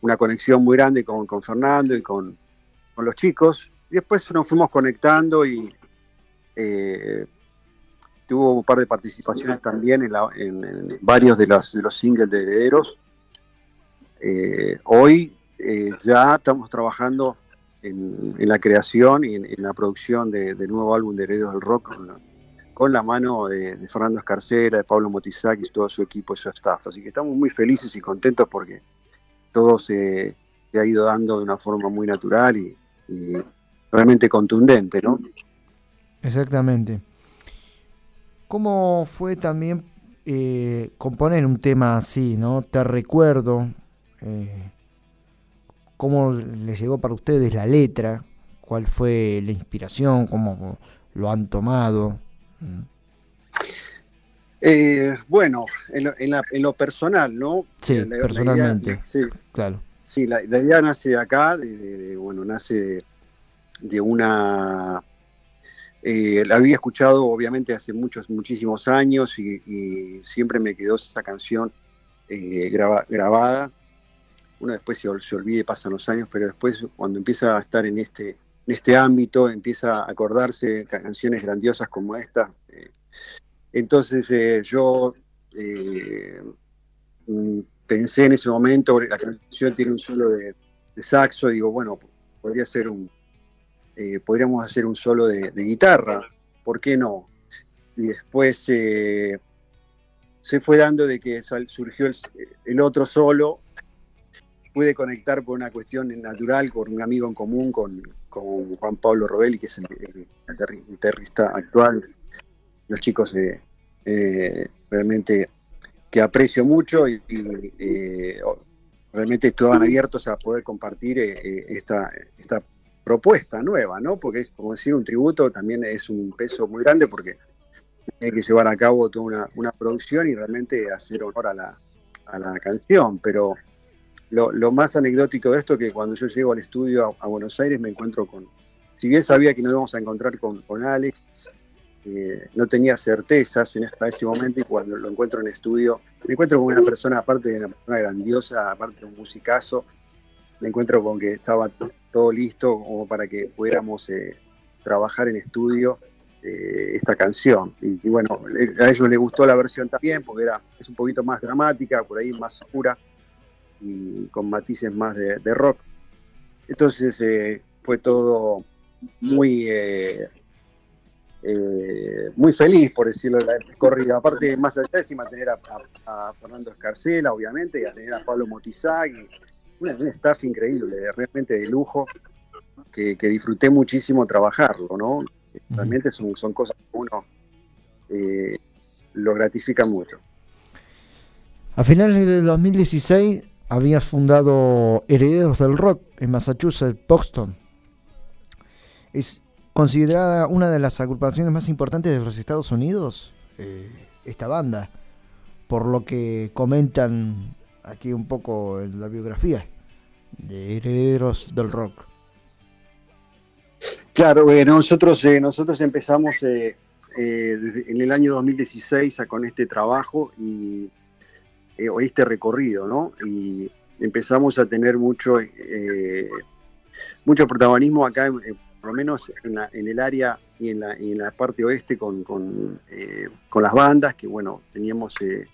una conexión muy grande con, con Fernando y con, con los chicos. Y después nos fuimos conectando y eh, tuvo un par de participaciones también en, la- en- en varios de los, de los singles de Herederos. Eh, hoy eh, ya estamos trabajando en, la creación y en, la producción de- del nuevo álbum de Herederos del Rock con la, mano de, de Fernando Escarcela, de Pablo Motizac y todo su equipo y su staff. Así que estamos muy felices y contentos porque todo se, ha ido dando de una forma muy natural y, y realmente contundente, ¿no? Exactamente. ¿Cómo fue también eh, componer un tema así, no? Te recuerdo. eh, ¿Cómo le llegó para ustedes la letra? ¿Cuál fue la inspiración? ¿Cómo lo han tomado? Mm. Eh, bueno, en lo, en la- en lo personal, ¿no? Sí, La- la idea- personalmente. sí, Claro. sí, la, idea nace de acá, de, de- de- bueno, nace de, de una... eh, la había escuchado obviamente hace muchos, muchísimos años y, y siempre me quedó esa canción eh, graba- grabada. Uno después se, se olvide, pasan los años, pero después cuando empieza a estar en este, en este ámbito, empieza a acordarse canciones grandiosas como esta. eh, entonces eh, yo eh, mm, pensé en ese momento, la canción tiene un solo de, saxo, digo, bueno, podría ser un, podríamos hacer un solo de, guitarra, ¿por qué no? Y después se fue dando de que surgió el otro solo, pude conectar por una cuestión natural con un amigo en común, con, con Juan Pablo Robelli, que es el, el guitarri- guitarrista actual, los chicos eh, eh, realmente que aprecio mucho y, eh, realmente estaban abiertos a poder compartir eh, eh, esta, esta propuesta nueva, ¿no? Porque es como decir un tributo también es un peso muy grande porque tiene que llevar a cabo toda una, una producción y realmente hacer honor la, a la canción, pero lo, más anecdótico de esto es que cuando yo llego al estudio a, Buenos Aires me encuentro con, si bien sabía que nos íbamos a encontrar con, con Alex, eh, no tenía certezas en hasta ese momento y cuando lo encuentro en estudio, me encuentro con una persona, aparte de una persona grandiosa, aparte de un musicazo, me encuentro con que estaba todo listo como para que pudiéramos eh, trabajar en estudio eh, esta canción. Y, y bueno, a ellos les gustó la versión también, porque era, es un poquito más dramática, por ahí más oscura y con matices más de, de rock. Entonces eh, fue todo muy eh, eh, muy feliz, por decirlo, la corrida. Aparte, más allá de encima tener a, a- a Fernando Escarcela, obviamente, y a tener a Pablo Motizag, y una- un staff increíble, realmente de lujo, que, que disfruté muchísimo trabajarlo, ¿no? Realmente son, son cosas que uno lo gratifica mucho. A finales del 2016 habías fundado Herederos del Rock en Massachusetts, Boston. Es considerada una de las agrupaciones más importantes de los Estados Unidos, eh, esta banda, por lo que comentan aquí un poco en la biografía de Herederos del Rock. Claro, eh, nosotros, eh, nosotros empezamos eh, eh, desde- en el año 2016 a- con este trabajo y eh, o este recorrido, ¿no? Y empezamos a tener mucho, eh, mucho protagonismo acá, en- por lo menos en, la- en el área y en la, en la parte oeste con, con, eh, con las bandas, que bueno, teníamos eh,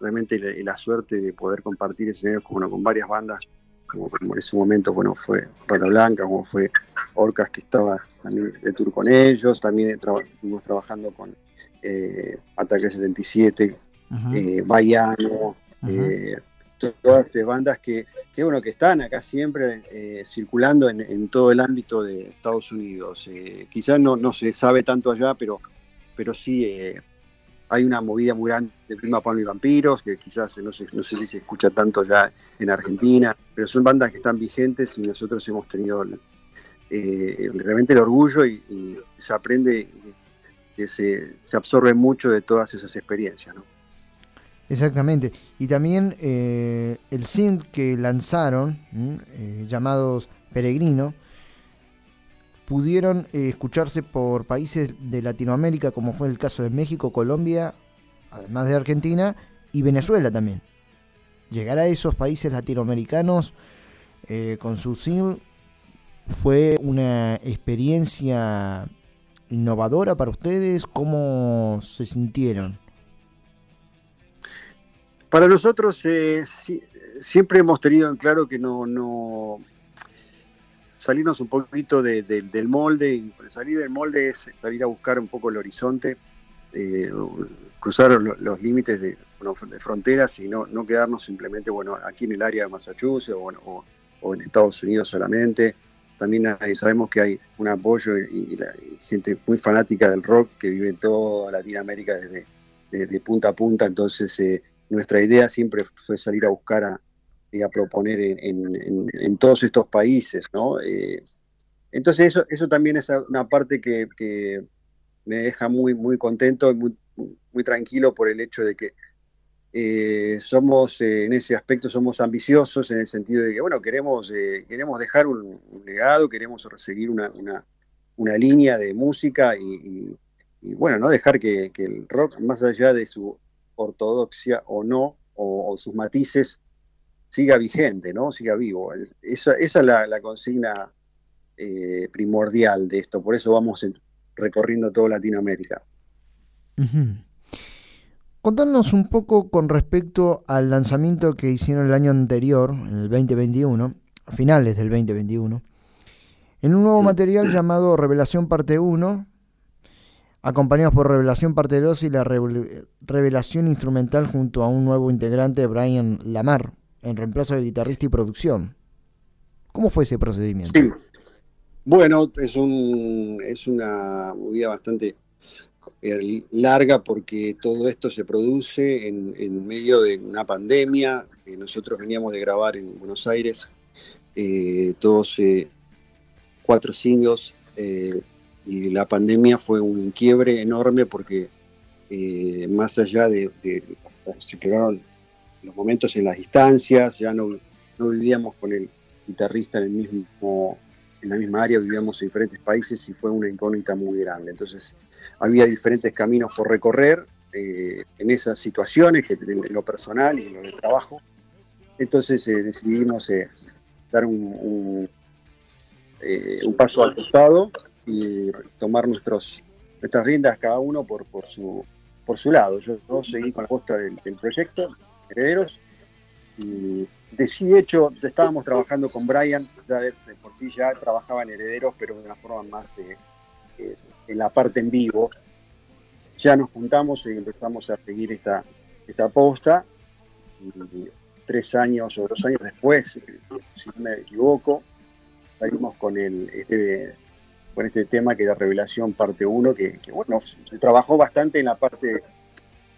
realmente la, suerte de poder compartir escenarios con, bueno, con varias bandas, como, en ese momento bueno, fue Rata Blanca, como fue Orcas, que estaba también de tour con ellos, también traba- estuvimos trabajando con eh, Ataque 77, eh, eh, todas eh, bandas que, que, bueno, que están acá siempre eh, circulando en, en, todo el ámbito de Estados Unidos. Eh, quizás no, no se sabe tanto allá, pero, pero sí hay una movida muy grande de Prima Pablo y Vampiros, que quizás no se, no sé si se escucha tanto ya en Argentina, pero son bandas que están vigentes y nosotros hemos tenido eh, realmente el orgullo y, y se aprende, que se, se, absorbe mucho de todas esas experiencias. ¿no? Exactamente. Y también eh, el single que lanzaron, eh, llamados Peregrino, pudieron eh, escucharse por países de Latinoamérica, como fue el caso de México, Colombia, además de Argentina, y Venezuela también. Llegar a esos países latinoamericanos eh, con su single fue una experiencia innovadora para ustedes. ¿Cómo se sintieron? Para nosotros eh, si, siempre hemos tenido en claro que no, no salirnos un poquito de, de, del molde, y salir del molde es salir a buscar un poco el horizonte, eh, cruzar los, límites de, fronteras y no, no, quedarnos simplemente bueno, aquí en el área de Massachusetts o, o, o en Estados Unidos solamente. También sabemos que hay un apoyo y, la, gente muy fanática del rock que vive en toda Latinoamérica desde de, de punta a punta, entonces eh, nuestra idea siempre fue salir a buscar a, y a proponer en, en, todos estos países, ¿no? Eh, entonces eso, eso también es una parte que, que, me deja muy, muy contento y muy, tranquilo por el hecho de que eh, somos, eh, en ese aspecto somos ambiciosos en el sentido de que, bueno, queremos, queremos dejar un, legado, queremos seguir una, una, una línea de música y, y, bueno, no dejar que, el rock, más allá de su ortodoxia o no, o, o sus matices, siga vigente, ¿no? Siga vivo. Esa, esa es la, la consigna eh, primordial de esto, por eso vamos en, recorriendo toda Latinoamérica. Uh -huh. Contanos un poco con respecto al lanzamiento que hicieron el año anterior, en el 2021, a finales del 2021, en un nuevo material llamado Revelación Parte 1, acompañados por Revelación Parte 2 y la revelación instrumental junto a un nuevo integrante, Brian Lamar, en reemplazo de guitarrista y producción. ¿Cómo fue ese procedimiento? Bueno, es, un, es una movida bastante eh, larga porque todo esto se produce en, medio de una pandemia. nosotros veníamos de grabar en Buenos Aires eh, todos eh, cuatro singles eh, y la pandemia fue un quiebre enorme porque eh, más allá de, se quedaron los momentos en las distancias, ya no, no vivíamos con el guitarrista en el mismo en la misma área, vivíamos en diferentes países y fue una incógnita muy grande. Entonces, había diferentes caminos por recorrer eh, en esas situaciones, que en lo personal y en lo de trabajo. Entonces, eh, decidimos eh, dar un, un, paso al costado y tomar nuestros, nuestras riendas cada uno por, por, su, por su lado. Yo, yo seguí con la costa del, del proyecto, Herederos, y de sí, hecho, estábamos trabajando con Brian, ya de por sí ya trabajaba en Herederos, pero de una forma más de, de, en la parte en vivo. Ya nos juntamos y empezamos a seguir esta, esta posta. Y tres años o dos años después, si no me equivoco, salimos con el, este, con este tema que es la revelación parte 1, que, que, bueno, trabajó bastante en la parte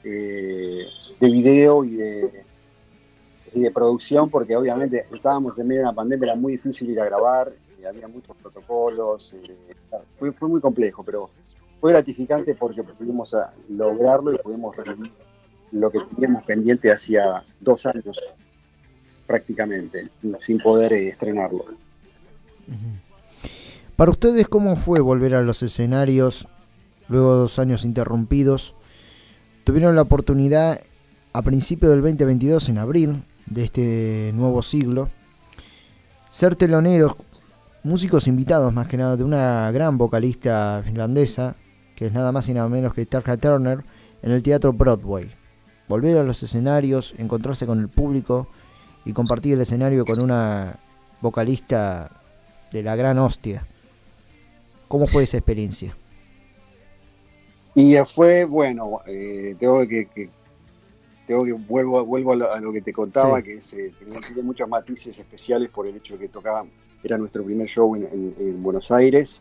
eh, de video y de producción, porque obviamente estábamos en medio de una pandemia, era muy difícil ir a grabar, y había muchos protocolos, eh, fue, fue muy complejo, pero fue gratificante porque pudimos lograrlo y pudimos revivir lo que teníamos pendiente hacía dos años prácticamente, sin poder eh, estrenarlo. Para ustedes, ¿cómo fue volver a los escenarios luego de dos años interrumpidos? Tuvieron la oportunidad a principios del 2022, en abril, de este nuevo siglo, ser teloneros, músicos invitados más que nada de una gran vocalista finlandesa, que es nada más y nada menos que Tarja Turner, en el teatro Broadway. Volver a los escenarios, encontrarse con el público y compartir el escenario con una vocalista de la gran hostia. ¿Cómo fue esa experiencia? Y fue, bueno, eh, tengo que, que tengo que vuelvo, vuelvo a, lo, a lo que te contaba, Sí. que es, eh, tenía, muchos matices especiales por el hecho de que tocaba, era nuestro primer show en, en- en Buenos Aires,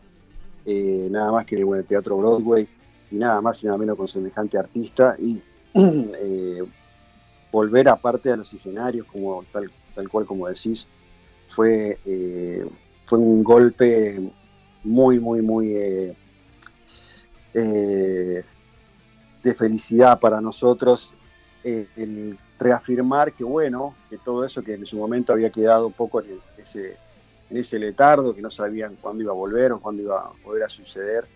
eh, nada más que en el Teatro Broadway, y nada más y nada menos con semejante artista, y *clears throat* eh, volver aparte a los escenarios, como tal, tal cual como decís, fue, fue un golpe muy, muy, muy eh, eh, de felicidad para nosotros eh, el reafirmar que bueno, que todo eso que en su momento había quedado un poco en, ese, en ese letardo, que no sabían cuándo iba a volver o cuándo iba a volver a suceder,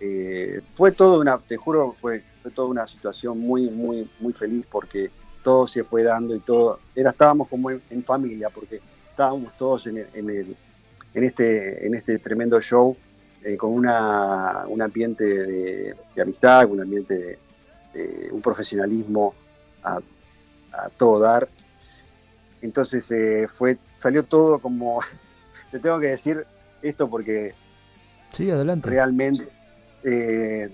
eh, fue todo una, te juro, fue, fue toda una situación muy, muy, muy feliz porque todo se fue dando y todo, era, estábamos como en, en familia, porque estábamos todos en, el- en, el- en este, en este tremendo show eh, con una, un ambiente de, de amistad, con un ambiente de, de un profesionalismo a, a todo dar. Entonces eh, fue, salió todo como, *laughs* te tengo que decir esto porque Sí, adelante. realmente eh,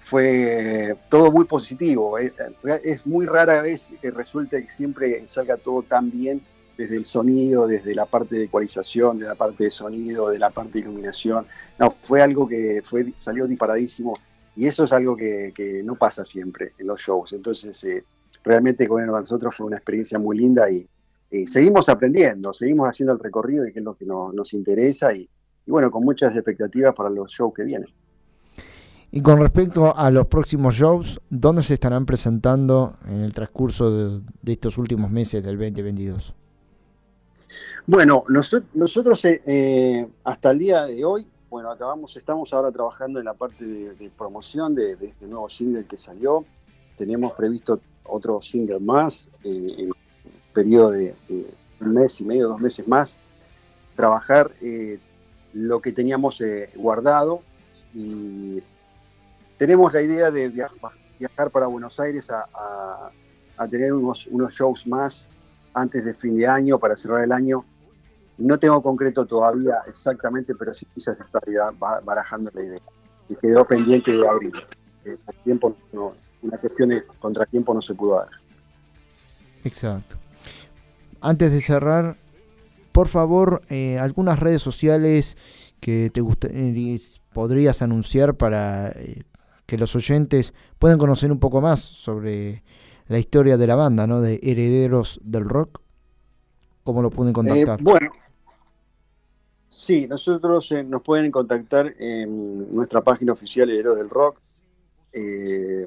fue todo muy positivo. Es muy rara vez que resulte que siempre salga todo tan bien desde el sonido, desde la parte de ecualización, de la parte de sonido, de la parte de iluminación. No, fue algo que fue, salió disparadísimo y eso es algo que, no pasa siempre en los shows. Entonces, eh, realmente bueno, para nosotros fue una experiencia muy linda y seguimos aprendiendo, seguimos haciendo el recorrido y que es lo que no- nos interesa y, bueno, con muchas expectativas para los shows que vienen. Y con respecto a los próximos shows, ¿dónde se estarán presentando en el transcurso de estos últimos meses del 2022? Bueno, noso- nosotros eh, eh, hasta el día de hoy, bueno, acabamos, estamos ahora trabajando en la parte de, promoción de, este nuevo single que salió. Tenemos previsto otro single más eh, en periodo de, un mes y medio, dos meses más. Trabajar eh, lo que teníamos guardado y tenemos la idea de viajar, para Buenos Aires a, a- a tener unos, unos shows más antes de fin de año para cerrar el año. No tengo concreto todavía exactamente, pero sí quizás ba- barajando la idea. Y quedó pendiente de abril. Eh, tiempo no- una cuestión de contratiempo no se pudo dar. Exacto. Antes de cerrar, por favor, eh, algunas redes sociales que te gusta- eh, podrías anunciar para eh, que los oyentes puedan conocer un poco más sobre la historia de la banda, ¿no? De Herederos del Rock. ¿Cómo lo pueden contactar? Eh, bueno, sí, nosotros eh, nos pueden contactar en nuestra página oficial Herederos del Rock, eh,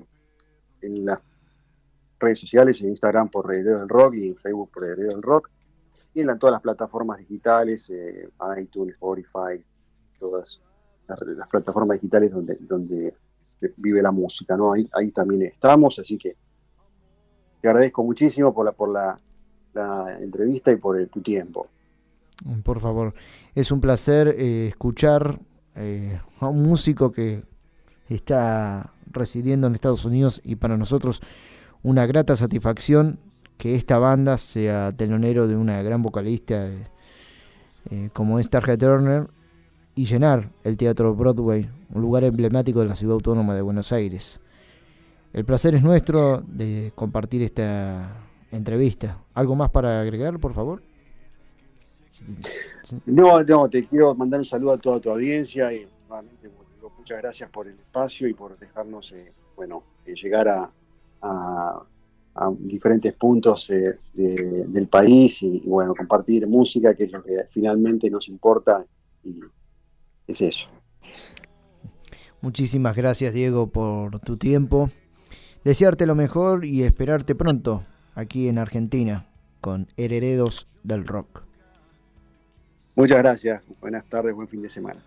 en las redes sociales, en Instagram por Herederos del Rock y en Facebook por Herederos del Rock, y en todas las plataformas digitales, eh, iTunes, Spotify, todas las, las plataformas digitales donde, donde vive la música, ¿no? Ahí, ahí también estamos, así que te agradezco muchísimo por la, por la, la entrevista y por el- tu tiempo. Por favor, es un placer eh, escuchar eh, a un músico que está residiendo en Estados Unidos y para nosotros una grata satisfacción que esta banda sea telonero de una gran vocalista eh, como es Tarja Turner y llenar el Teatro Broadway, un lugar emblemático de la ciudad autónoma de Buenos Aires. El placer es nuestro de compartir esta entrevista. ¿Algo más para agregar, por favor? No, no, te quiero mandar un saludo a toda tu audiencia y nuevamente digo, muchas gracias por el espacio y por dejarnos, eh, bueno, eh, llegar a, diferentes puntos eh, de- del país y, y, bueno, compartir música, que es lo que finalmente nos importa y es eso. Muchísimas gracias Diego por tu tiempo. Desearte lo mejor y esperarte pronto aquí en Argentina con Herederos del Rock. Muchas gracias, buenas tardes, buen fin de semana.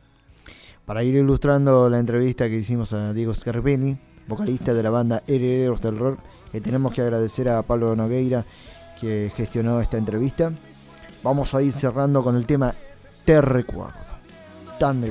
Para ir ilustrando la entrevista que hicimos a Diego Scarpini, vocalista de la banda Herederos del Rock, que tenemos que agradecer a Pablo Nogueira que gestionó esta entrevista. Vamos a ir cerrando con el tema Te recuerdo. Tan de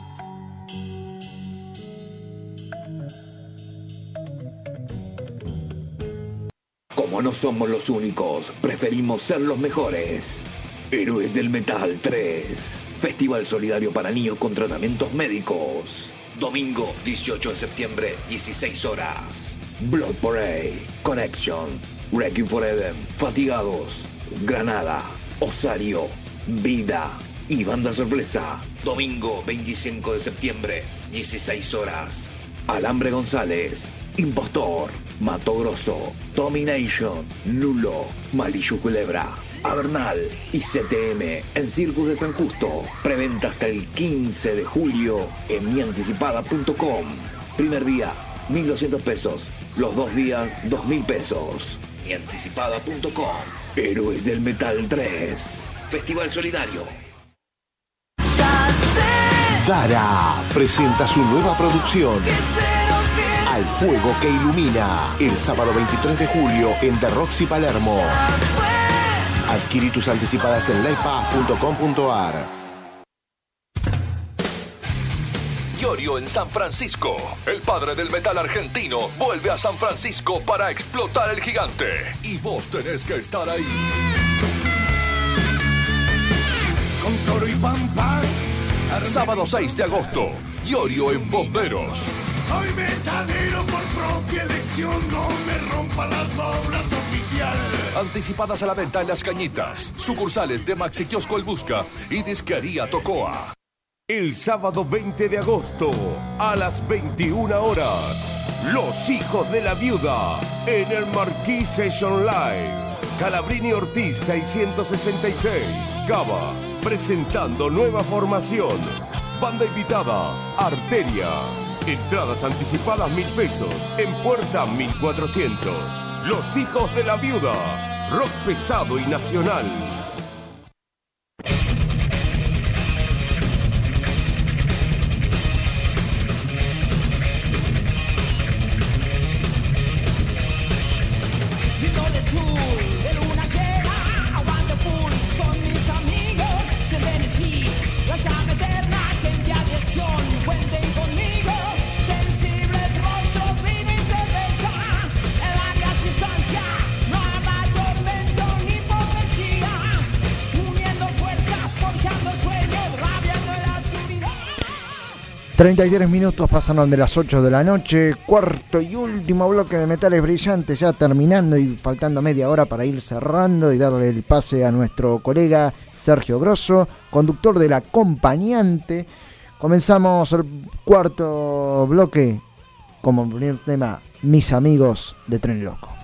No somos los únicos, preferimos ser los mejores. Héroes del Metal 3. Festival solidario para niños con tratamientos médicos. Domingo 18 de septiembre, 16 horas. Blood Parade, Connection, Wrecking Forever, Fatigados, Granada, Osario, Vida y Banda Sorpresa. Domingo 25 de septiembre, 16 horas. Alambre González, Impostor, Mato Grosso, Domination, Lulo, Malillu Culebra, Avernal y CTM en Circus de San Justo. Preventa hasta el 15 de julio en mianticipada.com. Primer día, 1.200 pesos. Los dos días, 2.000 pesos. Mianticipada.com. Héroes del Metal 3. Festival Solidario. Dara presenta su nueva producción. Al fuego que ilumina. El sábado 23 de julio en The Roxy Palermo. Adquirí tus anticipadas en livepass.com.ar. Iorio en San Francisco. El padre del metal argentino vuelve a San Francisco para explotar el gigante. Y vos tenés que estar ahí. Con toro y pampa. Sábado 6 de agosto. Iorio en Bomberos. Soy metalero por propia elección. No me rompa las bolas oficial. Anticipadas a la venta en Las Cañitas. Sucursales de Maxi Kiosco El Busca y Disquería Tocoa. El sábado 20 de agosto, a las 21 horas, Los Hijos de la Viuda, en el Marquis Session Live. Scalabrini Ortiz 666, Cava, presentando nueva formación. Banda invitada, Arteria. Entradas anticipadas mil pesos, en puerta 1400. Los Hijos de la Viuda, rock pesado y nacional. 33 minutos pasaron de las 8 de la noche, cuarto y último bloque de Metales Brillantes, ya terminando y faltando media hora para ir cerrando y darle el pase a nuestro colega Sergio Grosso, conductor del acompañante. Comenzamos el cuarto bloque como primer tema, Mis amigos de Tren Loco.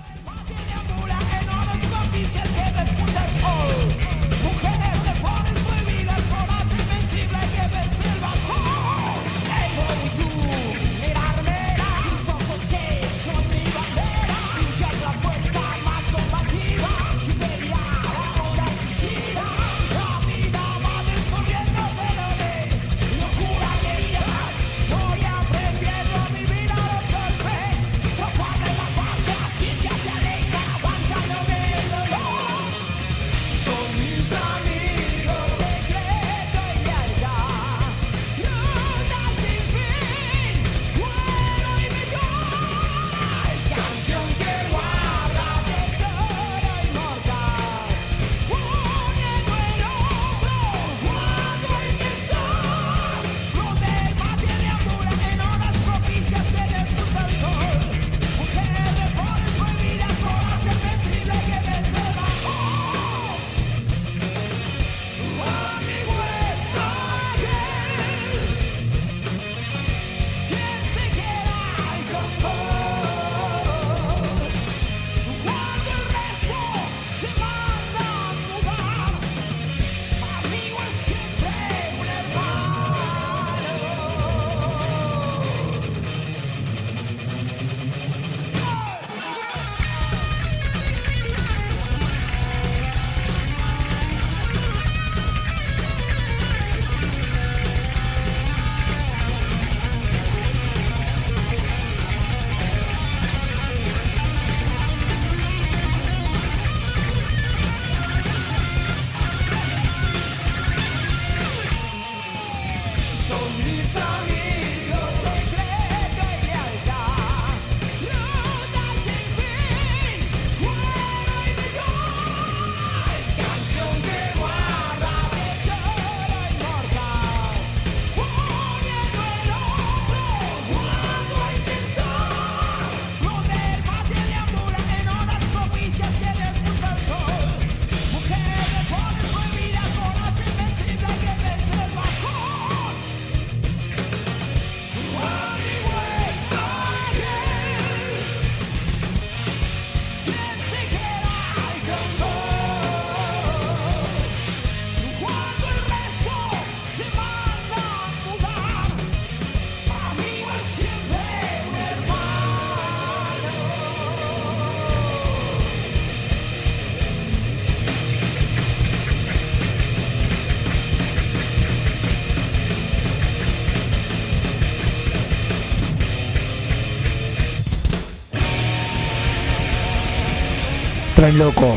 Loco.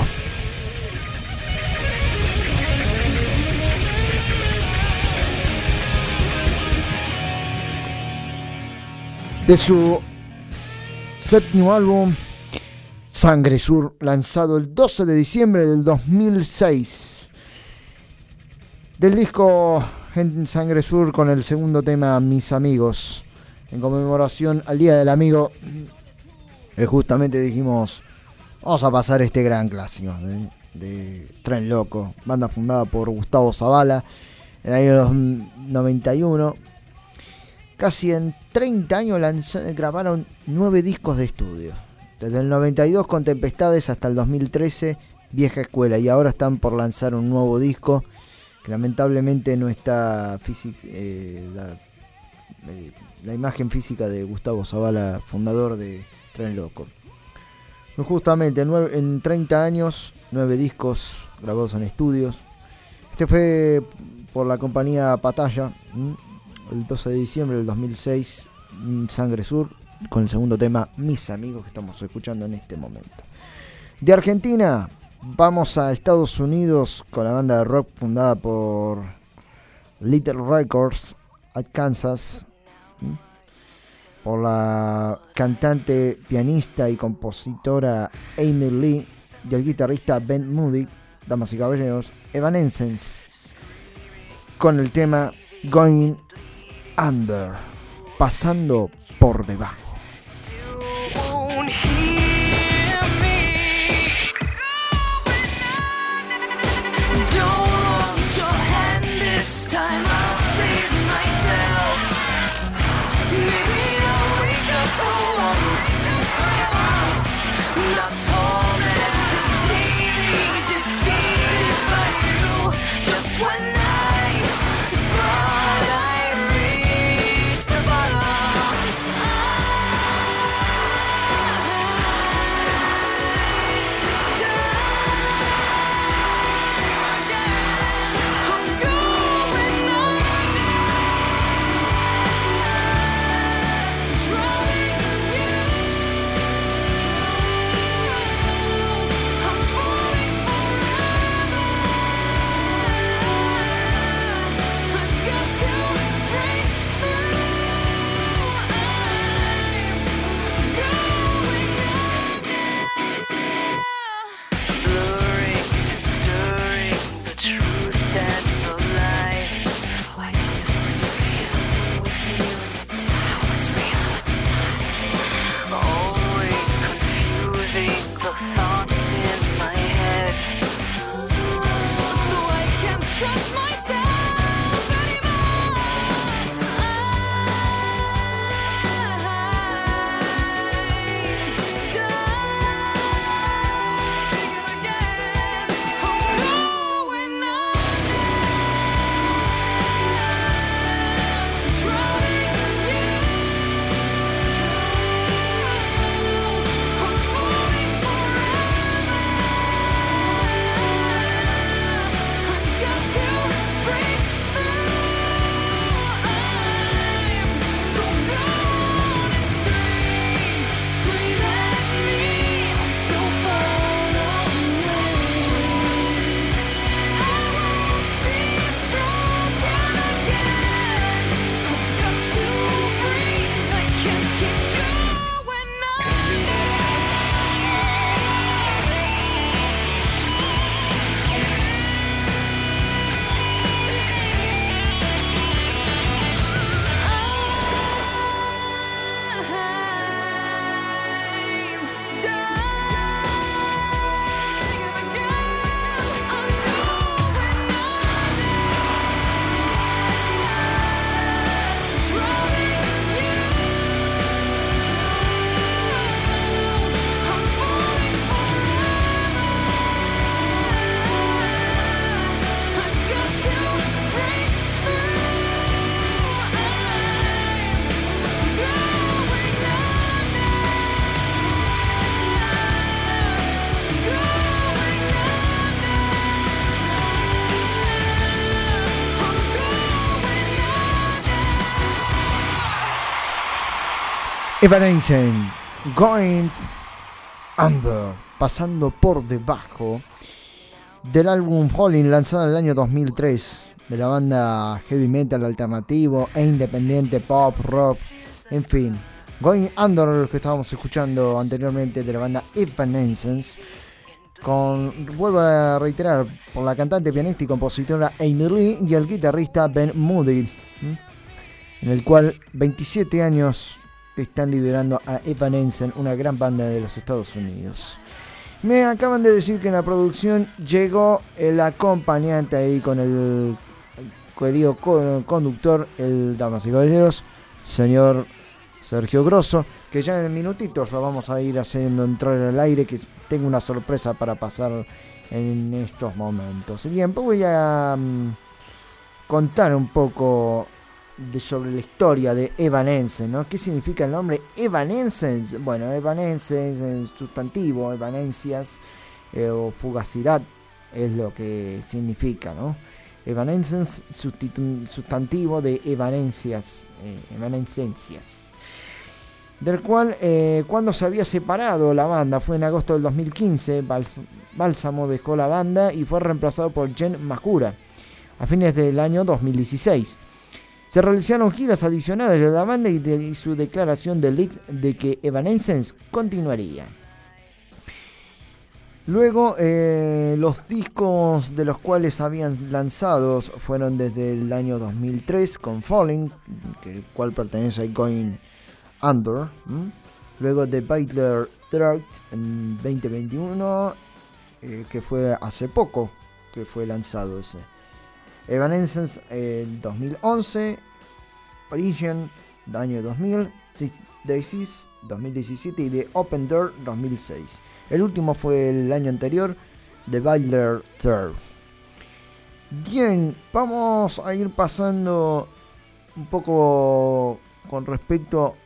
De su séptimo álbum, Sangre Sur, lanzado el 12 de diciembre del 2006. Del disco en Sangre Sur con el segundo tema Mis Amigos, en conmemoración al Día del Amigo, eh, justamente dijimos, vamos a pasar este gran clásico de, de Tren Loco, banda fundada por Gustavo Zavala en el año 91. Casi en 30 años grabaron nueve discos de estudio. Desde el 92 con Tempestades hasta el 2013 Vieja Escuela y ahora están por lanzar un nuevo disco que lamentablemente no está eh, la, eh, la imagen física de Gustavo Zavala, fundador de Tren Loco. Justamente en 30 años, nueve discos grabados en estudios. Este fue por la compañía Patalla, el 12 de diciembre del 2006, mm, Sangre Sur, con el segundo tema Mis Amigos que estamos escuchando en este momento. De Argentina, vamos a Estados Unidos con la banda de rock fundada por Little Records, Kansas, ¿m? Por la cantante, pianista y compositora Amy Lee y el guitarrista Ben Moody, damas y caballeros, Evanescence, con el tema Going Under, pasando por debajo. Evanescence, Going Under. pasando por debajo del álbum Falling lanzado en el año 2003 de la banda heavy metal alternativo e independiente pop rock, en fin. Going Under, que estábamos escuchando anteriormente de la banda Evanescence, con, vuelvo a reiterar, por la cantante, pianista y compositora Amy Lee y el guitarrista Ben Moody, en el cual 27 años que están liderando a Evanescence, una gran banda de los Estados Unidos. Me acaban de decir que en la producción llegó el acompañante ahí con el querido co- conductor, el damas y caballeros, señor Sergio Grosso, que ya en minutitos lo vamos a ir haciendo entrar al aire, que tengo una sorpresa para pasar en estos momentos. Bien, pues voy a mm, contar un poco de- sobre la historia de Evanescence, ¿no? ¿Qué significa el nombre Evanescence? Bueno, Evanescence es sustantivo, evanencias eh, o fugacidad es lo que significa, ¿no? Evanescence, sustantivo de evanencias, eh, evanescencias. Del cual, eh, cuando se había separado la banda, fue en agosto del 2015, Bals- Bálsamo dejó la banda y fue reemplazado por Jen Makura a fines del año 2016. Se realizaron giras adicionales de la banda y, su declaración de leaks de que Evanescence continuaría. Luego, eh, los discos de los cuales habían lanzados fueron desde el año 2003 con Falling, que el cual pertenece a Going Under. Luego The Battler Third en 2021, eh, que fue hace poco que fue lanzado ese. Evanescence en 2011, Origin año 2000, Six Daisies 2017 y The Open Door 2006. El último fue el año anterior, The Battler Third. Bien, vamos a ir pasando un poco con respecto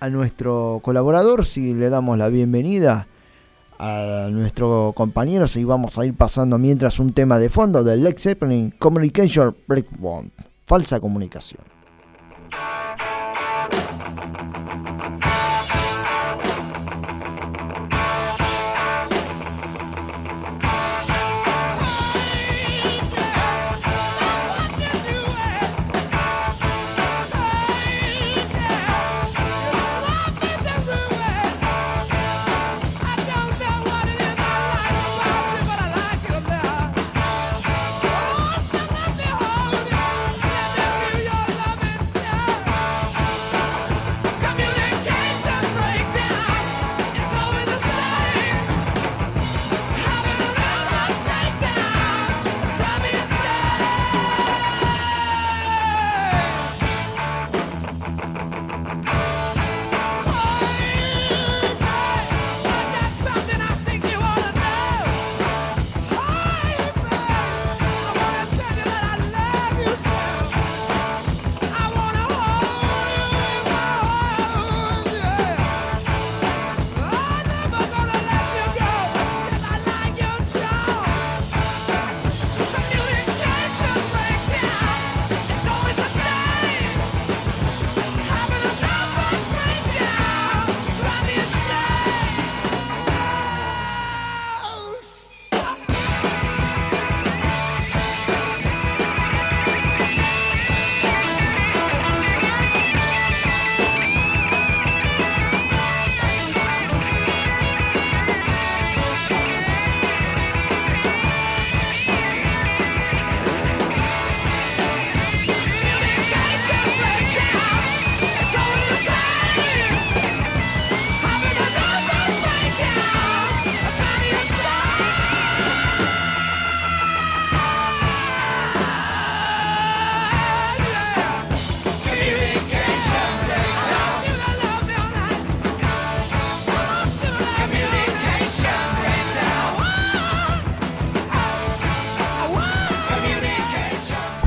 a nuestro colaborador, si le damos la bienvenida a nuestro compañero, si vamos a ir pasando mientras un tema de fondo del Led Zeppelin Communication Breakdown, falsa comunicación.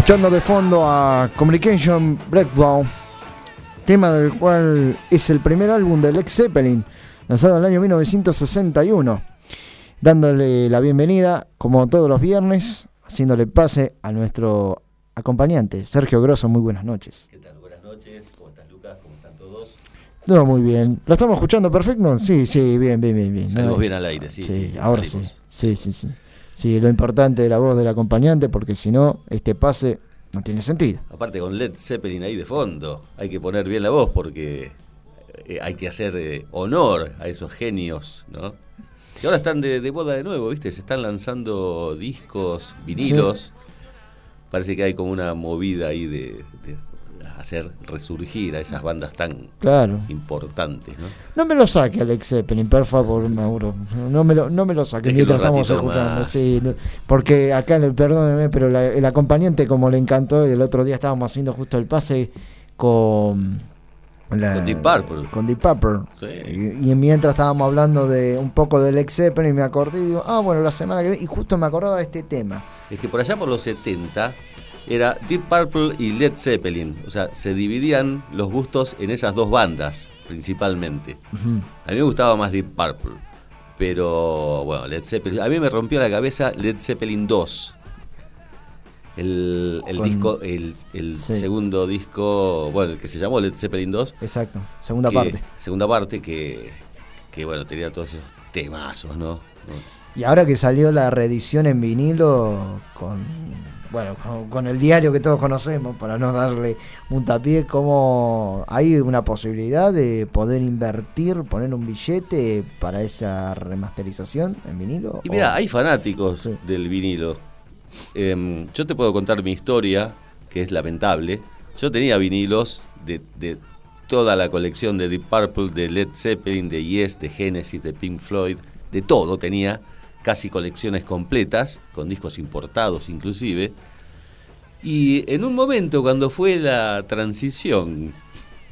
Escuchando de fondo a Communication Breakdown, tema del cual es el primer álbum de Led Zeppelin, lanzado en el año 1961, dándole la bienvenida, como todos los viernes, haciéndole pase a nuestro acompañante, Sergio Grosso. Muy buenas noches. ¿Qué tal? Buenas noches. ¿Cómo estás, Lucas? ¿Cómo están todos? No, muy bien. ¿Lo estamos escuchando perfecto? Sí, sí, bien, bien, bien. bien. Salimos bien al aire, sí, sí, ahora salimos. sí. Sí, sí, sí. Sí, lo importante de la voz del acompañante, porque si no, este pase no tiene sentido. Aparte con Led Zeppelin ahí de fondo, hay que poner bien la voz porque eh, hay que hacer eh, honor a esos genios, ¿no? Que ahora están de, de moda de nuevo, ¿viste? Se están lanzando discos, vinilos. Parece que hay como una movida ahí de, de hacer resurgir a esas bandas tan Claro. importantes, ¿no? No me lo saque Alex Zeppelin, por favor, Mauro. No me lo, no me lo saque mientras estamos escuchando. Sí, porque acá, perdónenme, pero la- el acompañante, como le encantó, el otro día estábamos haciendo justo el pase con. la- Con Deep Purple. Con Deep Purple. Sí. Y, y mientras estábamos hablando de un poco del Alex Zeppelin, me acordé y digo, ah, bueno, la semana que viene. Y justo me acordaba de este tema. Es que por allá por los 70 era Deep Purple y Led Zeppelin. O sea, se dividían los gustos en esas dos bandas, principalmente. A mí me gustaba más Deep Purple. Pero bueno, Led Zeppelin. A mí me rompió la cabeza Led Zeppelin 2. El, el Con- disco, el, el Sí. segundo disco, bueno, el que se llamó Led Zeppelin 2. Exacto, segunda que- parte. Segunda parte que, que bueno, tenía todos esos temazos, ¿no? Y ahora que salió la reedición en vinilo con bueno con, con el diario que todos conocemos para no darle un tapié, como hay una posibilidad de poder invertir, poner un billete para esa remasterización en vinilo. Y mira, ¿O- hay fanáticos del vinilo. Em, yo te puedo contar mi historia, que es lamentable. Yo tenía vinilos de, de toda la colección de Deep Purple, de Led Zeppelin, de Yes, de Genesis, de Pink Floyd, de todo tenía, casi colecciones completas, con discos importados inclusive. Y en un momento, cuando fue la transición,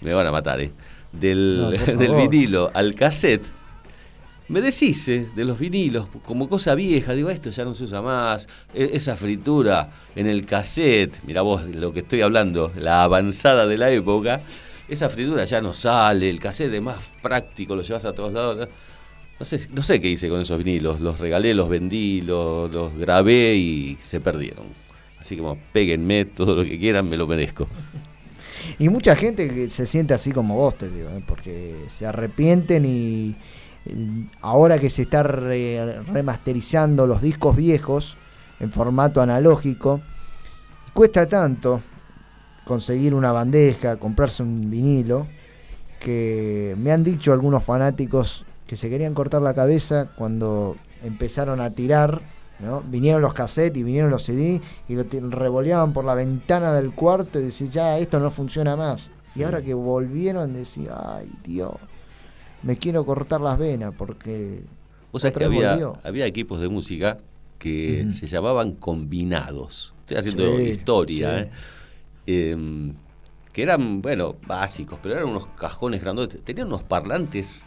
me van a matar, ¿eh? del, No, *laughs* vinilo al cassette, me deshice de los vinilos como cosa vieja. Digo, esto ya no se usa más. E- esa fritura en el cassette, mira vos de lo que estoy hablando, la avanzada de la época. Esa fritura ya no sale, el cassette es más práctico, lo llevas a todos lados. No sé, no sé qué hice con esos vinilos. Los regalé, los vendí, los, grabé y se perdieron. Así como péguenme todo lo que quieran, me lo merezco. Y mucha gente que se siente así como vos, te digo, ¿eh? porque se arrepienten y ahora que se está re- remasterizando los discos viejos en formato analógico, cuesta tanto conseguir una bandeja, comprarse un vinilo, que me han dicho algunos fanáticos que se querían cortar la cabeza cuando empezaron a tirar, ¿no? Vinieron los cassettes y vinieron los CD y lo revoleaban por la ventana del cuarto y decían, ya, esto no funciona más. Y ahora que volvieron, decían, ay, Dios, me quiero cortar las venas porque... Vos sabés que había, volvió". había equipos de música que se llamaban combinados. Estoy haciendo Sí, historia, sí. ¿eh? Em, que eran, bueno, básicos, pero eran unos cajones grandotes. Tenían unos parlantes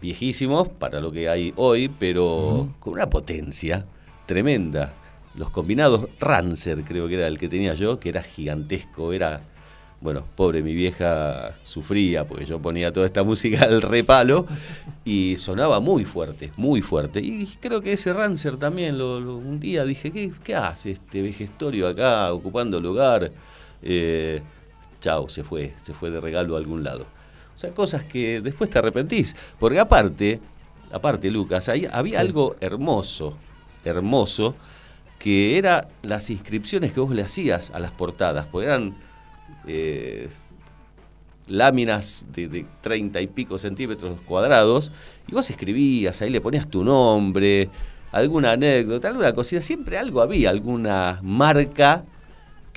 viejísimos para lo que hay hoy, pero con una potencia tremenda. Los combinados Rancer, creo que era el que tenía yo, que era gigantesco, era bueno, pobre mi vieja sufría porque yo ponía toda esta *laughs* música al repalo y sonaba muy fuerte, muy fuerte. Y creo que ese Rancer también, lo, lo- un día dije, ¿qué, qué hace este vejestorio acá ocupando lugar? Eh, chao, se fue, se fue de regalo a algún lado. O sea, cosas que después te arrepentís. Porque aparte, aparte Lucas, ahí había Sí. algo hermoso, hermoso, que era las inscripciones que vos le hacías a las portadas, porque eran eh, láminas de, 30 y pico centímetros cuadrados, y vos escribías, ahí le ponías tu nombre, alguna anécdota, alguna cosita, siempre algo había, alguna marca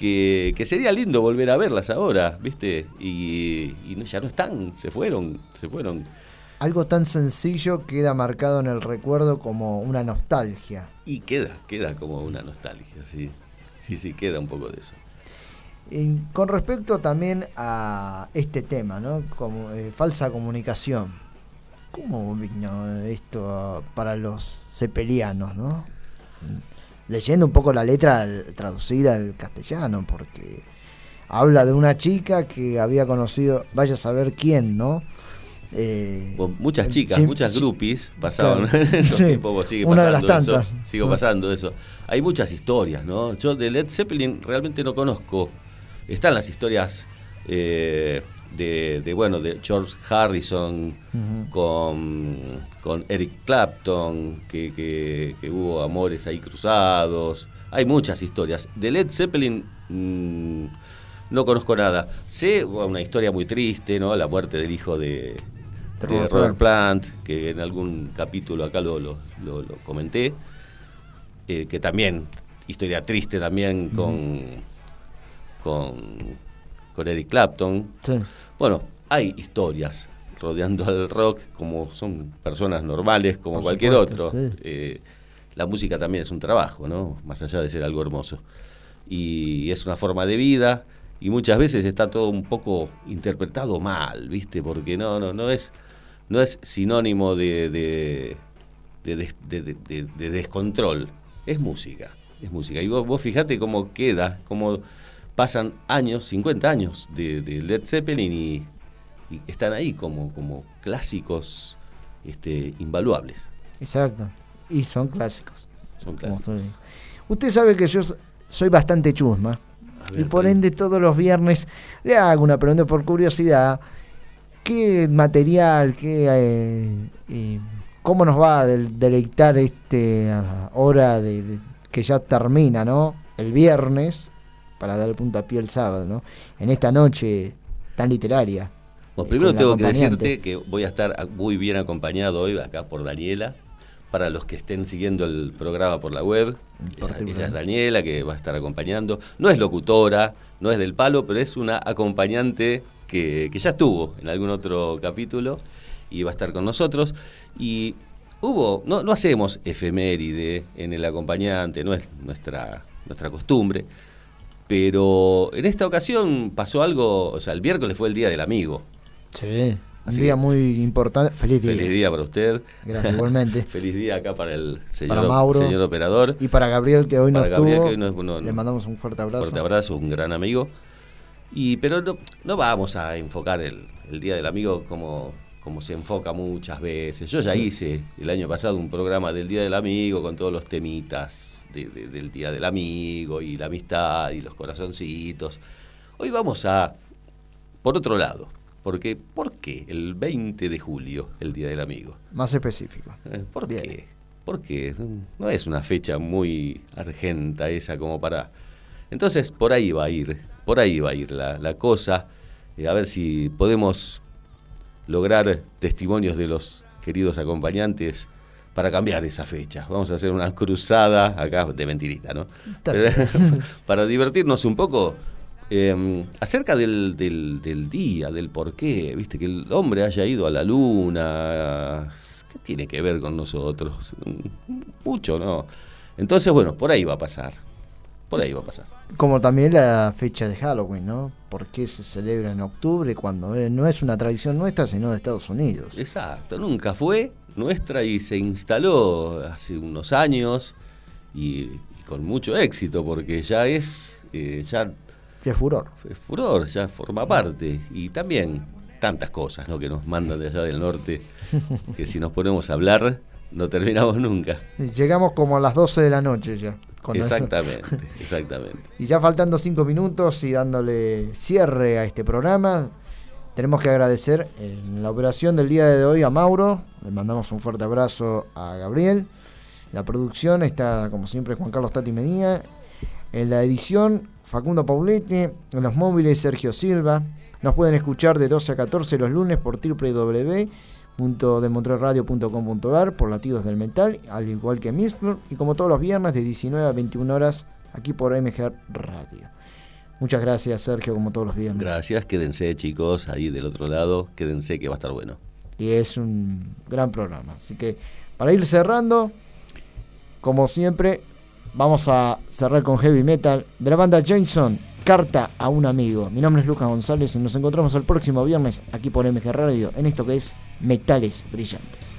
que, que sería lindo volver a verlas ahora, ¿viste? Y, y no- ya no están, se fueron, se fueron. Algo tan sencillo queda marcado en el recuerdo como una nostalgia. Y queda, queda como una nostalgia, sí. Sí, sí, queda un poco de eso. Y con respecto también a este tema, ¿no? Como eh, falsa comunicación. ¿Cómo vino esto para los cepelianos, no? Leyendo un poco la letra traducida al castellano, porque habla de una chica que había conocido, vaya a saber quién, ¿no? Eh, Bueno, muchas chicas, muchas groupies pasaban Claro. *laughs* en esos Sí, tiempos, sigue una de las eso. tantas. Sigo pasando eso. Hay muchas historias, ¿no? Yo de Led Zeppelin realmente no conozco. Están las historias eh, de, de, bueno, de George Harrison con, con Eric Clapton, que, que- que hubo amores ahí cruzados. Hay muchas historias. De Led Zeppelin mm, no conozco nada. Sé una historia muy triste, ¿no? La muerte del hijo de, Robert Robert Plant, que en algún capítulo acá lo, lo- lo- lo comenté. Eh, que también, historia triste también con, con, con Eric Clapton. Sí. Bueno, hay historias rodeando al rock, como son personas normales, como Por cualquier supuesto, otro. sí. Eh, la música también es un trabajo, ¿no? Más allá de ser algo hermoso. Y es una forma de vida, y muchas veces está todo un poco interpretado mal, ¿viste? Porque no, no, no es, no es sinónimo de, de, de des- de- de- de- de descontrol. Es música, es música. Y vos, vos fijate cómo queda, cómo pasan años, 50 años de, de Led Zeppelin y, y están ahí como, como clásicos este, invaluables. Exacto. Y son clásicos. Son clásicos. usted sabe que yo so- soy bastante chusma. ver, y por ende todos los viernes le hago una pregunta por curiosidad. ¿Qué material, qué, eh, eh, cómo nos va a del- deleitar este ah, hora de, de- que ya termina, ¿no? El viernes, para dar el puntapié el sábado, ¿no? En esta noche tan literaria. Bueno, eh, primero tengo que decirte que voy a estar muy bien acompañado hoy acá por Daniela. Para los que estén siguiendo el programa por la web, ella, ella es Daniela que va a estar acompañando. No es locutora, no es del palo, pero es una acompañante que, que ya estuvo en algún otro capítulo y va a estar con nosotros. Y hubo, no, no hacemos efeméride en el acompañante, no es nuestra, nuestra costumbre. Pero en esta ocasión pasó algo, o sea, el miércoles fue el Día del Amigo. Sí. Un día muy importante. Feliz día. Feliz día para usted. Gracias, igualmente. *laughs* Feliz día acá para el señor, Para Mauro. señor operador. Y para Gabriel, que hoy no Para Gabriel, que hoy no- no- le mandamos un fuerte abrazo. Fuerte abrazo, un gran amigo. Y, pero no, no vamos a enfocar el, el Día del Amigo como, como se enfoca muchas veces. Yo ya Sí. hice el año pasado un programa del Día del Amigo con todos los temitas de- de- del Día del Amigo y la amistad y los corazoncitos. Hoy vamos a, por otro lado, porque ¿por qué el 20 de julio, el Día del Amigo? Más específico. Eh, ¿Por qué? Porque no es una fecha muy argenta esa como para... Entonces por ahí va a ir, por ahí va a ir la, la cosa, eh, a ver si podemos lograr testimonios de los queridos acompañantes para cambiar esa fecha. Vamos a hacer una cruzada acá de mentirita, ¿no? Pero- *laughs* para divertirnos un poco eh, acerca del, del- del día, del por qué, viste, que el hombre haya ido a la luna, ¿qué tiene que ver con nosotros? Mucho, ¿no? Entonces, bueno, por ahí va a pasar, por ahí va a pasar. Como también la fecha de Halloween, ¿no? ¿Por qué se celebra en octubre cuando eh, no es una tradición nuestra, sino de Estados Unidos? Exacto, nunca fue nuestra y se instaló hace unos años y, y con mucho éxito porque ya es, eh, ya Qué furor. es furor, ya forma parte. Y también tantas cosas ¿no? que nos mandan de allá del norte, *laughs* que si nos ponemos a hablar no terminamos nunca. Llegamos como a las 12 de la noche ya. con eso. Exactamente, exactamente. *laughs* Y ya faltando cinco minutos y dándole cierre a este programa, tenemos que agradecer en la operación del día de hoy a Mauro. Le mandamos un fuerte abrazo a Gabriel. La producción está, como siempre, Juan Carlos Tati Medina. En la edición, Facundo Paulete. En los móviles, Sergio Silva. Nos pueden escuchar de 12 a 14 los lunes por www.demontrerradio.com.ar por Latidos del Metal, al igual que Mixler. Y como todos los viernes, de 19 a 21 horas, aquí por MG Radio. Muchas gracias, Sergio, como todos los viernes. Gracias, quédense chicos ahí del otro lado, quédense que va a estar bueno. y es un gran programa. Así que para ir cerrando, como siempre, vamos a cerrar con heavy metal de la banda Jason, Carta a un amigo. Mi nombre es Lucas González y nos encontramos el próximo viernes aquí por MG Radio en esto que es Metales Brillantes.